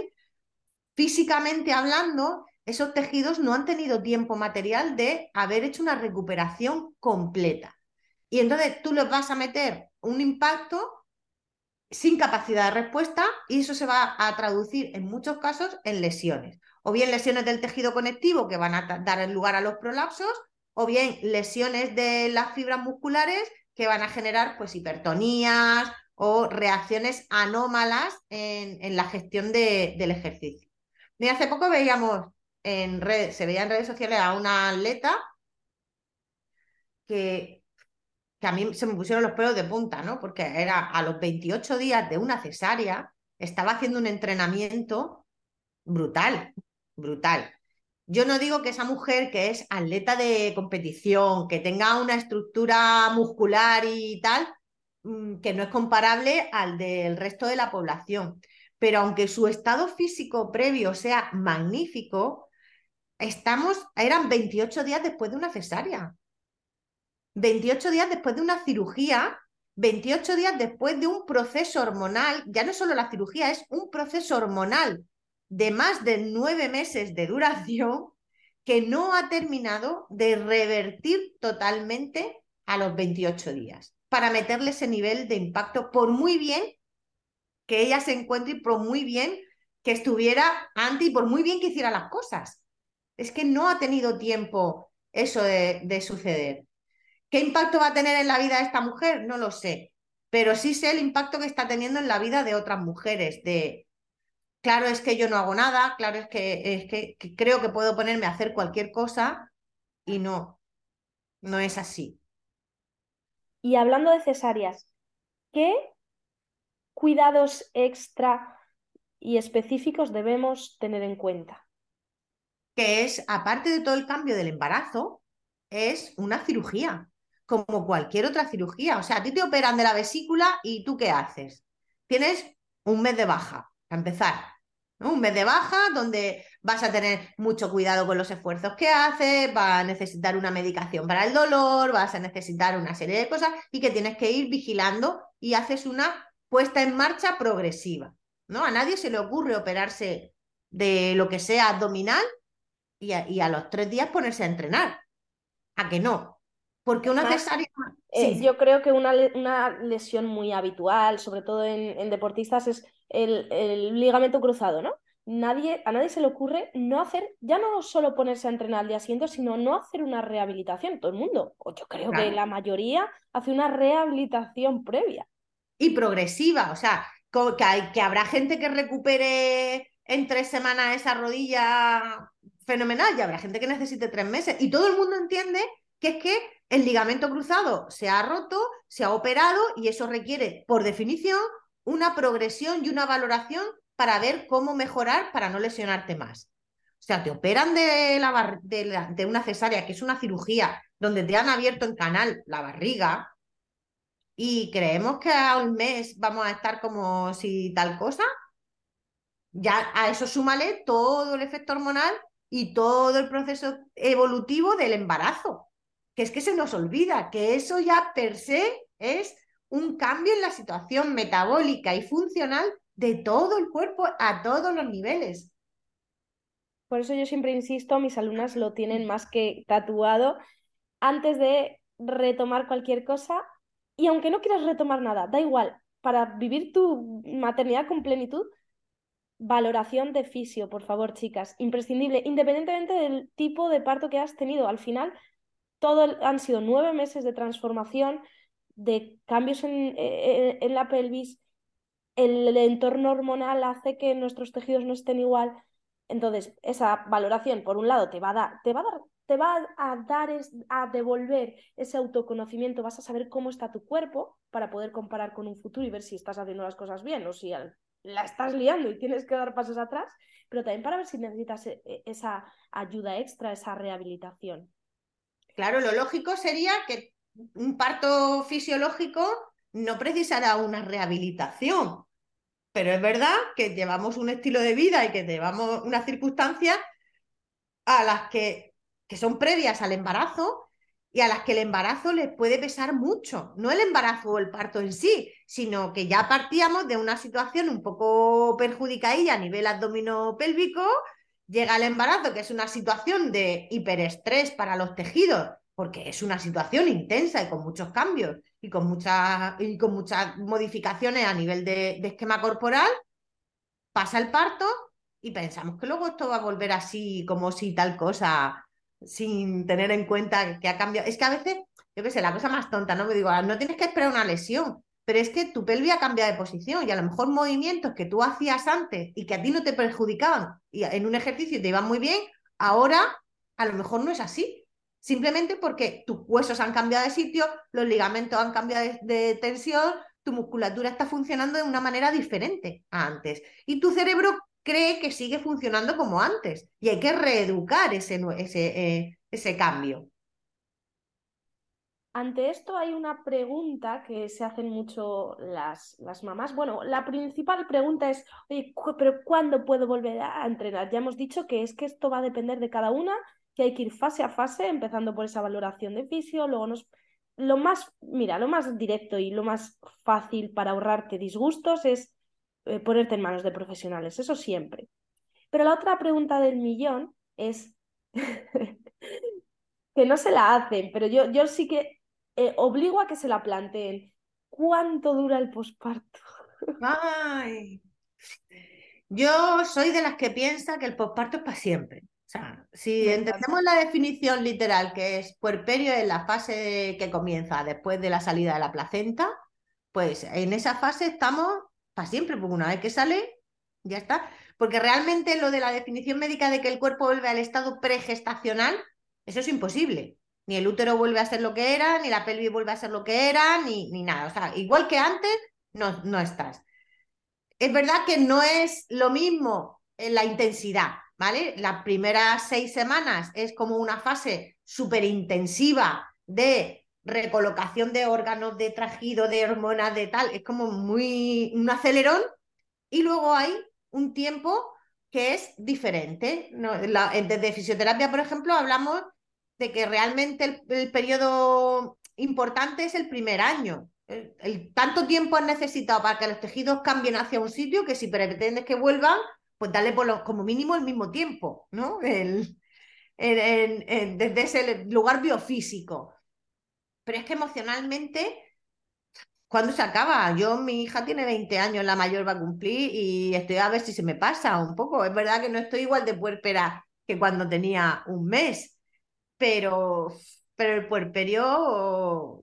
[SPEAKER 2] físicamente hablando, esos tejidos no han tenido tiempo material de haber hecho una recuperación completa. Y entonces tú les vas a meter un impacto sin capacidad de respuesta y eso se va a traducir en muchos casos en lesiones. O bien lesiones del tejido conectivo que van a dar lugar a los prolapsos, o bien lesiones de las fibras musculares que van a generar pues hipertonías o reacciones anómalas en, la gestión del ejercicio. Hace poco veíamos en redes, se veía en redes sociales a una atleta que que a mí se me pusieron los pelos de punta, ¿no? Porque era a los 28 días de una cesárea, estaba haciendo un entrenamiento brutal, brutal. Yo no digo que esa mujer que es atleta de competición, que tenga una estructura muscular y tal, mm, que no es comparable al del resto de la población. Pero aunque su estado físico previo sea magnífico, estamos, eran 28 días después de una cesárea. 28 días después de una cirugía, 28 días después de un proceso hormonal, ya no solo la cirugía, es un proceso hormonal de más de nueve meses de duración que no ha terminado de revertir totalmente a los 28 días para meterle ese nivel de impacto por muy bien que ella se encuentre y por muy bien que estuviera antes y por muy bien que hiciera las cosas. Es que no ha tenido tiempo eso de, de suceder. ¿Qué impacto va a tener en la vida de esta mujer? No lo sé, pero sí sé el impacto que está teniendo en la vida de otras mujeres, de, claro es que yo no hago nada, claro es que, es que, creo que puedo ponerme a hacer cualquier cosa y no, no es así.
[SPEAKER 1] Y hablando de cesáreas, ¿qué cuidados extra y específicos debemos tener en cuenta?
[SPEAKER 2] Que es, aparte de todo el cambio del embarazo, es una cirugía como cualquier otra cirugía. O sea, a ti te operan de la vesícula y tú qué haces? Tienes un mes de baja, a empezar. Un mes de baja donde vas a tener mucho cuidado con los esfuerzos que haces, vas a necesitar una medicación para el dolor, vas a necesitar una serie de cosas y que tienes que ir vigilando y haces una puesta en marcha progresiva. ¿no? A nadie se le ocurre operarse de lo que sea abdominal y a, y a los tres días ponerse a entrenar. ¿A que no? Porque una cesárea
[SPEAKER 1] Eh, yo creo que una, una, lesión muy habitual, sobre todo en, deportistas, es el, el, ligamento cruzado, ¿no? Nadie, a nadie se le ocurre no hacer, ya no solo ponerse a entrenar al día siguiente, sino no hacer una rehabilitación. Todo el mundo, o yo creo que la mayoría, hace una rehabilitación previa.
[SPEAKER 2] Y progresiva, o sea, que, hay, que habrá gente que recupere en tres semanas esa rodilla fenomenal y habrá gente que necesite tres meses. Y todo el mundo entiende que es que el ligamento cruzado se ha roto, se ha operado y eso requiere, por definición, una progresión y una valoración para ver cómo mejorar para no lesionarte más. O sea, te operan de, la de, una cesárea, que es una cirugía donde te han abierto en canal la barriga, y creemos que a un mes vamos a estar como si tal cosa, ya a eso súmale todo el efecto hormonal y todo el proceso evolutivo del embarazo que es que se nos olvida que eso ya per se es un cambio en la situación metabólica y funcional de todo el cuerpo a todos los niveles.
[SPEAKER 1] Por eso yo siempre insisto, mis alumnas lo tienen más que tatuado antes de retomar cualquier cosa y aunque no quieras retomar nada, da igual, para vivir tu maternidad con plenitud, valoración de fisio, por favor, chicas, imprescindible, independientemente del tipo de parto que has tenido. Al final, todo han sido nueve meses de transformación, de cambios en, eh, en, la pelvis, el, entorno hormonal hace que nuestros tejidos no estén igual. Entonces, esa valoración, por un lado, te va a dar, te va a dar, te va a dar, a devolver ese autoconocimiento, vas a saber cómo está tu cuerpo para poder comparar con un futuro y ver si estás haciendo las cosas bien o si la estás liando y tienes que dar pasos atrás, pero también para ver si necesitas eh, esa ayuda extra, esa rehabilitación.
[SPEAKER 2] Claro, lo lógico sería que un parto fisiológico no precisará una rehabilitación, pero es verdad que llevamos un estilo de vida y que llevamos unas circunstancias a las que, que son previas al embarazo y a las que el embarazo les puede pesar mucho. No el embarazo o el parto en sí, sino que ya partíamos de una situación un poco perjudicadilla a nivel abdomino pélvico llega el embarazo, que es una situación de hiperestrés para los tejidos, porque es una situación intensa y con muchos cambios y con muchas, y con muchas modificaciones a nivel de, esquema corporal, pasa el parto y pensamos que luego esto va a volver así, como si tal cosa, sin tener en cuenta que ha cambiado. Es que a veces, yo qué sé, la cosa más tonta, ¿no? Me digo, ah, no tienes que esperar una lesión, pero es que tu pelvis ha cambiado de posición y a lo mejor movimientos que tú hacías antes y que a ti no te perjudicaban y en un ejercicio te iban muy bien, ahora a lo mejor no es así. Simplemente porque tus huesos han cambiado de sitio, los ligamentos han cambiado de, tensión, tu musculatura está funcionando de una manera diferente a antes. Y tu cerebro cree que sigue funcionando como antes. Y hay que reeducar ese, ese, eh, ese cambio.
[SPEAKER 1] Ante esto hay una pregunta que se hacen mucho las, las mamás. Bueno, la principal pregunta es, oye, pero ¿cuándo puedo volver a entrenar? Ya hemos dicho que es que esto va a depender de cada una, que hay que ir fase a fase, empezando por esa valoración de fisio, luego nos... Lo más, mira, lo más directo y lo más fácil para ahorrarte disgustos es eh, ponerte en manos de profesionales, eso siempre. Pero la otra pregunta del millón es que no se la hacen, pero yo, yo sí que eh, obligo a que se la planteen. ¿Cuánto dura el posparto?
[SPEAKER 2] Ay. Yo soy de las que piensa que el posparto es para siempre. O sea, si entendemos la definición literal, que es puerperio en la fase que comienza después de la salida de la placenta, pues en esa fase estamos para siempre, porque una vez que sale, ya está. Porque realmente lo de la definición médica de que el cuerpo vuelve al estado pregestacional, eso es imposible ni el útero vuelve a ser lo que era, ni la pelvis vuelve a ser lo que era, ni, ni nada. O sea, igual que antes, no, no estás. Es verdad que no es lo mismo en la intensidad, ¿vale? Las primeras seis semanas es como una fase súper intensiva de recolocación de órganos, de trajido, de hormonas, de tal, es como muy un acelerón y luego hay un tiempo que es diferente. desde fisioterapia, por ejemplo, hablamos de que realmente el, periodo importante es el primer año. El, tanto tiempo has necesitado para que los tejidos cambien hacia un sitio que si pretendes que vuelvan, pues dale por como mínimo el mismo tiempo, ¿no? El, desde ese lugar biofísico. pero es que emocionalmente, ¿cuándo se acaba? Yo, mi hija tiene 20 años, la mayor va a cumplir y estoy a ver si se me pasa un poco. Es verdad que no estoy igual de puerpera que cuando tenía un mes, pero, pero el puerperio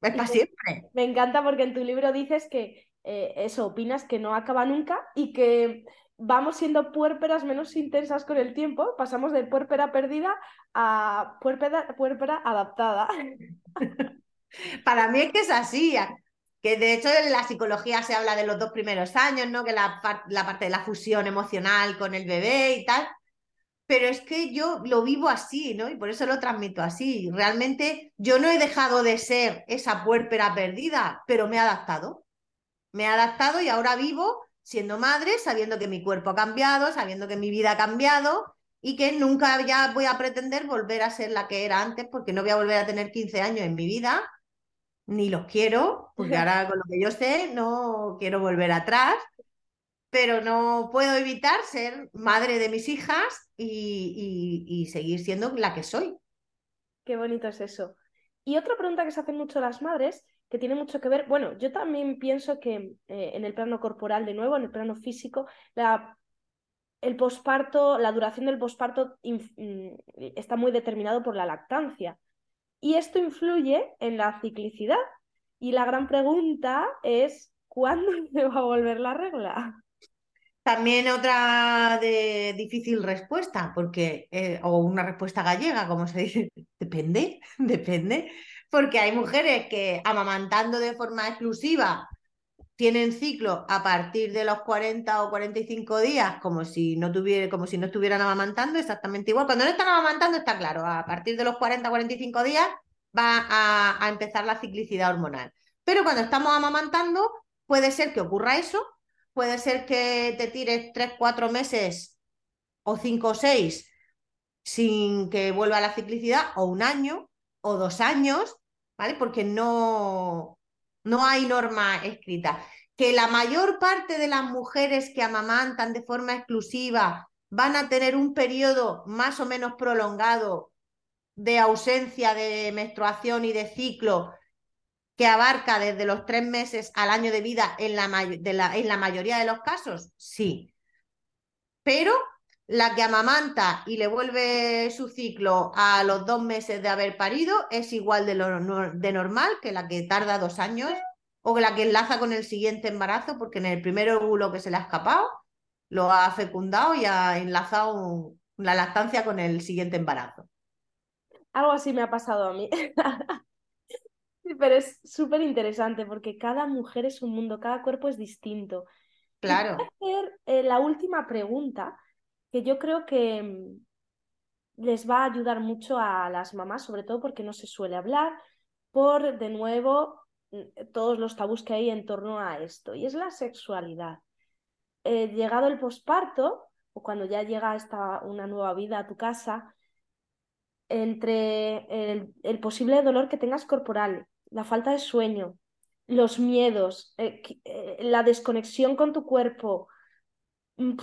[SPEAKER 2] es para siempre.
[SPEAKER 1] Me encanta porque en tu libro dices que eh, eso, opinas que no acaba nunca y que vamos siendo puérperas menos intensas con el tiempo, pasamos de puérpera perdida a puérpera, puérpera adaptada.
[SPEAKER 2] Para mí es que es así, que de hecho en la psicología se habla de los dos primeros años, ¿no? Que la, la parte de la fusión emocional con el bebé y tal, pero es que yo lo vivo así, ¿no? Y por eso lo transmito así. Realmente yo no he dejado de ser esa puérpera perdida, pero me he adaptado. Me he adaptado y ahora vivo siendo madre, sabiendo que mi cuerpo ha cambiado, sabiendo que mi vida ha cambiado y que nunca ya voy a pretender volver a ser la que era antes porque no voy a volver a tener 15 años en mi vida, ni los quiero, porque ahora con lo que yo sé no quiero volver atrás, pero no puedo evitar ser madre de mis hijas y, seguir siendo la que soy.
[SPEAKER 1] Qué bonito es eso. Y otra pregunta que se hacen mucho las madres que tiene mucho que ver, bueno, yo también pienso que eh, en el plano corporal, de nuevo, en el plano físico, la, el posparto, la duración del posparto mm, está muy determinado por la lactancia. Y esto influye en la ciclicidad. Y la gran pregunta es, ¿cuándo me va a volver la regla?
[SPEAKER 2] También otra de difícil respuesta, porque, eh, o una respuesta gallega, como se dice, depende, depende, porque hay mujeres que amamantando de forma exclusiva tienen ciclo a partir de los 40 o 45 días, como si no, tuviera, como si no estuvieran amamantando, exactamente igual. Cuando no están amamantando, está claro, a partir de los 40 o 45 días va a, a empezar la ciclicidad hormonal. Pero cuando estamos amamantando, puede ser que ocurra eso, puede ser que te tires 3, 4 meses o 5 o 6 sin que vuelva la ciclicidad, o un año o dos años, ¿vale? Porque no, no hay norma escrita. Que la mayor parte de las mujeres que amamantan de forma exclusiva van a tener un periodo más o menos prolongado de ausencia de menstruación y de ciclo que abarca desde los tres meses al año de vida en la, en la mayoría de los casos, sí. Pero la que amamanta y le vuelve su ciclo a los dos meses de haber parido es igual de, lo, de normal que la que tarda dos años o que la que enlaza con el siguiente embarazo porque en el primer óvulo que se le ha escapado lo ha fecundado y ha enlazado la lactancia con el siguiente embarazo.
[SPEAKER 1] Algo así me ha pasado a mí. Pero es súper interesante porque cada mujer es un mundo, cada cuerpo es distinto.
[SPEAKER 2] Claro.
[SPEAKER 1] voy a hacer eh, la última pregunta que yo creo que mm, les va a ayudar mucho a las mamás, sobre todo porque no se suele hablar, por, de nuevo, mm, todos los tabús que hay en torno a esto, y es la sexualidad. Eh, llegado el posparto, o cuando ya llega esta, una nueva vida a tu casa, entre el, posible dolor que tengas corporal, la falta de sueño, los miedos, eh, eh, la desconexión con tu cuerpo, mm,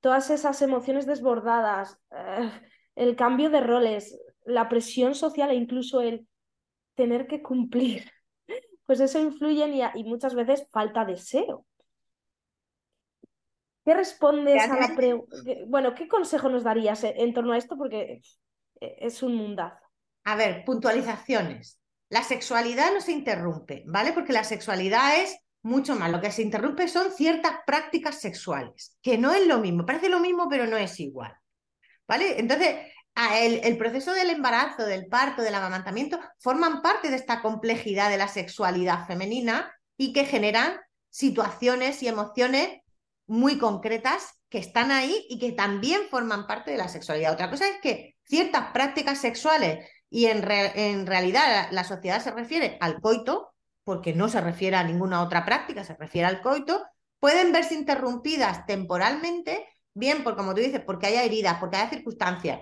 [SPEAKER 1] todas esas emociones desbordadas, eh, el cambio de roles, la presión social e incluso el tener que cumplir, pues eso influye y, muchas veces falta deseo. ¿Qué respondes a la pregunta? Bueno, ¿qué consejo nos darías en torno a esto? Porque es un mundazo.
[SPEAKER 2] A ver, puntualizaciones. La sexualidad no se interrumpe, ¿vale? Porque la sexualidad es mucho más. Lo que se interrumpe son ciertas prácticas sexuales, que no es lo mismo, parece lo mismo, pero no es igual. ¿Vale? Entonces, el, proceso del embarazo, del parto, del amamantamiento, forman parte de esta complejidad de la sexualidad femenina y que generan situaciones y emociones muy concretas que están ahí y que también forman parte de la sexualidad. Otra cosa es que ciertas prácticas sexuales, y en, realidad la sociedad se refiere al coito, porque no se refiere a ninguna otra práctica, se refiere al coito, pueden verse interrumpidas temporalmente, bien por como tú dices, porque haya heridas, porque haya circunstancias,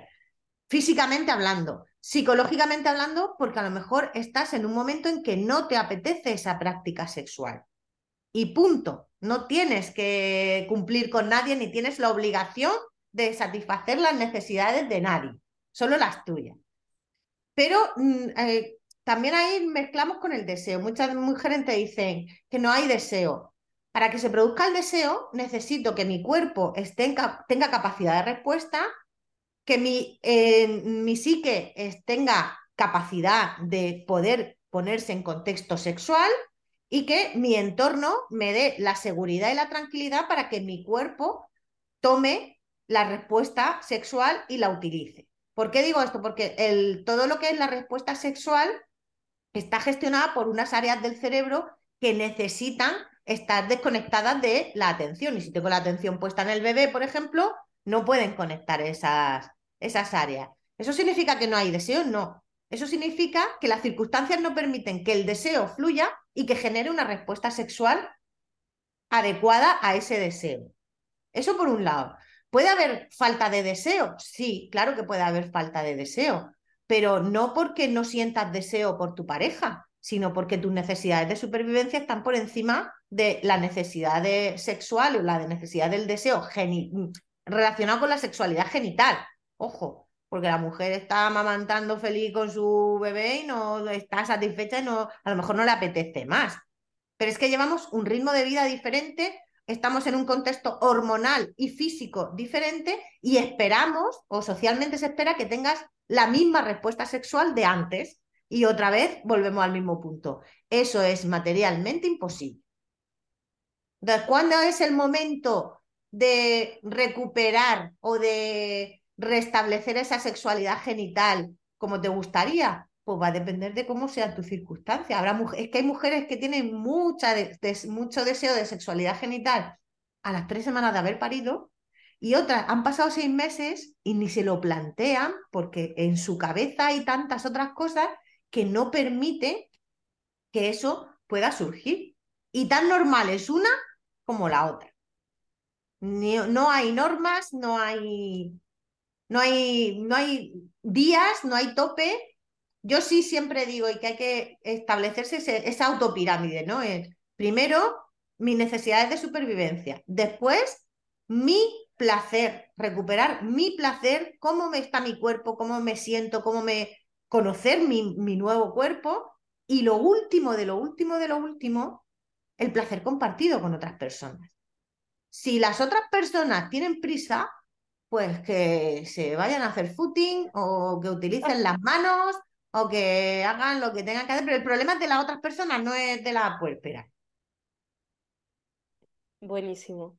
[SPEAKER 2] físicamente hablando, psicológicamente hablando, porque a lo mejor estás en un momento en que no te apetece esa práctica sexual. Y punto, no tienes que cumplir con nadie ni tienes la obligación de satisfacer las necesidades de nadie, solo las tuyas. Pero mm, eh, también ahí mezclamos con el deseo. Muchas mujeres te dicen que no hay deseo. Para que se produzca el deseo, necesito que mi cuerpo tenga capacidad de respuesta, que mi, mi psique tenga capacidad de poder ponerse en contexto sexual y que mi entorno me dé la seguridad y la tranquilidad para que mi cuerpo tome la respuesta sexual y la utilice. ¿Por qué digo esto? Porque todo lo que es la respuesta sexual está gestionada por unas áreas del cerebro que necesitan estar desconectadas de la atención. Y si tengo la atención puesta en el bebé, por ejemplo, no pueden conectar esas, esas áreas. ¿Eso significa que no hay deseo? No. Eso significa que las circunstancias no permiten que el deseo fluya y que genere una respuesta sexual adecuada a ese deseo. Eso por un lado. ¿Puede haber falta de deseo? Sí, claro que puede haber falta de deseo, pero no porque no sientas deseo por tu pareja, sino porque tus necesidades de supervivencia están por encima de la necesidad de sexual o la necesidad del deseo relacionado con la sexualidad genital. Ojo, porque la mujer está amamantando feliz con su bebé y no está satisfecha y no, a lo mejor no le apetece más. Pero es que llevamos un ritmo de vida diferente estamos en un contexto hormonal y físico diferente y esperamos, o socialmente se espera, que tengas la misma respuesta sexual de antes. Y otra vez volvemos al mismo punto. Eso es materialmente imposible. Entonces, ¿cuándo es el momento de recuperar o de restablecer esa sexualidad genital como te gustaría? Pues va a depender de cómo sea tu circunstancia. Habrá es que hay mujeres que tienen mucha mucho deseo de sexualidad genital a las tres semanas de haber parido y otras han pasado seis meses y ni se lo plantean porque en su cabeza hay tantas otras cosas que no permiten que eso pueda surgir. Y tan normal es una como la otra. no hay normas, no hay, no hay, no hay días, no hay tope, yo sí siempre digo y que hay que establecerse esa autopirámide, ¿no? primero, mis necesidades de supervivencia. Después, mi placer, recuperar mi placer, cómo me está mi cuerpo, cómo me siento, cómo me conocer mi, mi nuevo cuerpo. Y lo último, de lo último, de lo último, el placer compartido con otras personas. Si las otras personas tienen prisa, pues que se vayan a hacer footing o que utilicen las manos o que hagan lo que tengan que hacer, pero el problema es de las otras personas, no es de la puérpera.
[SPEAKER 1] Buenísimo.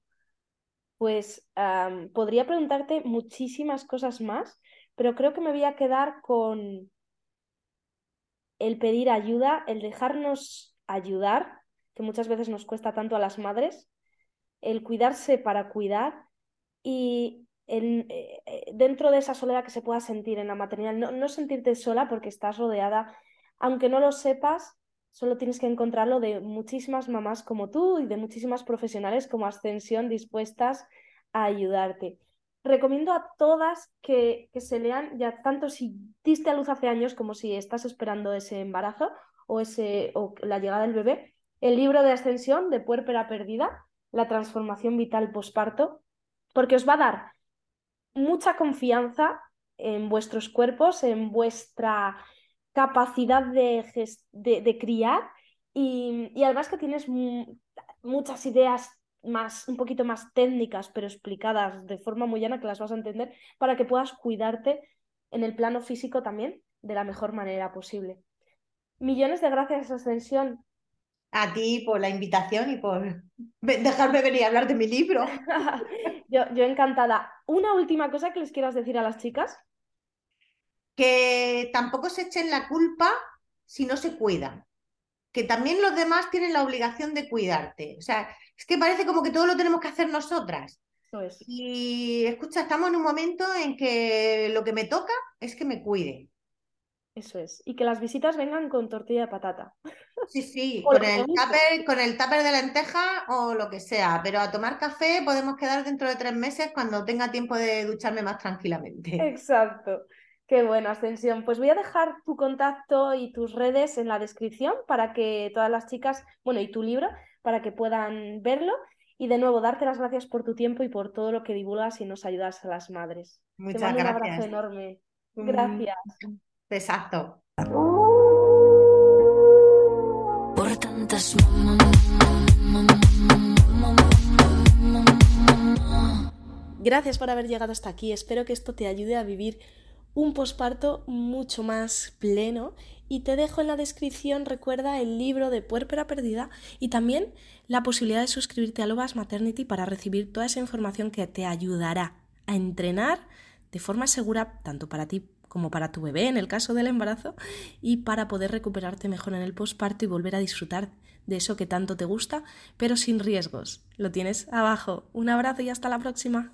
[SPEAKER 1] Pues podría preguntarte muchísimas cosas más, pero creo que me voy a quedar con el pedir ayuda, el dejarnos ayudar, que muchas veces nos cuesta tanto a las madres, el cuidarse para cuidar y eh, dentro de esa soledad que se pueda sentir en la maternidad, no, sentirte sola porque estás rodeada, aunque no lo sepas, solo tienes que encontrarlo de muchísimas mamás como tú y de muchísimas profesionales como Ascensión dispuestas a ayudarte. Recomiendo a todas que, que se lean, ya tanto si diste a luz hace años como si estás esperando ese embarazo o, ese, o la llegada del bebé, el libro de Ascensión de Puérpera Perdida, la transformación vital posparto, porque os va a dar mucha confianza en vuestros cuerpos, en vuestra capacidad de, de, criar y, además que tienes muchas ideas más, un poquito más técnicas, pero explicadas de forma muy llana que las vas a entender para que puedas cuidarte en el plano físico también de la mejor manera posible. Millones de gracias, Ascensión,
[SPEAKER 2] a ti por la invitación y por dejarme venir a hablar de mi libro.
[SPEAKER 1] yo, yo encantada. Una última cosa que les quieras decir a las chicas.
[SPEAKER 2] Que tampoco se echen la culpa si no se cuidan. Que también los demás tienen la obligación de cuidarte. O sea, es que parece como que todo lo tenemos que hacer nosotras. Y escucha, estamos en un momento en que lo que me toca es que me cuide.
[SPEAKER 1] Eso es. Y que las visitas vengan con tortilla de patata.
[SPEAKER 2] Sí, sí, con el, tupper, con el tupper de lenteja o lo que sea. Pero a tomar café podemos quedar dentro de tres meses cuando tenga tiempo de ducharme más tranquilamente.
[SPEAKER 1] Exacto. Qué buena Ascensión. Pues voy a dejar tu contacto y tus redes en la descripción para que todas las chicas, bueno, y tu libro, para que puedan verlo. Y de nuevo, darte las gracias por tu tiempo y por todo lo que divulgas y nos ayudas a las madres.
[SPEAKER 2] Muchas gracias.
[SPEAKER 1] Un abrazo enorme. Mm.
[SPEAKER 2] Exacto.
[SPEAKER 1] Gracias por haber llegado hasta aquí. Espero que esto te ayude a vivir un posparto mucho más pleno y te dejo en la descripción, recuerda, el libro de Puérpera Perdida y también la posibilidad de suscribirte a Lobas Maternity para recibir toda esa información que te ayudará a entrenar de forma segura tanto para ti como para tu bebé en el caso del embarazo y para poder recuperarte mejor en el posparto y volver a disfrutar de eso que tanto te gusta, pero sin riesgos. Lo tienes abajo. Un abrazo y hasta la próxima.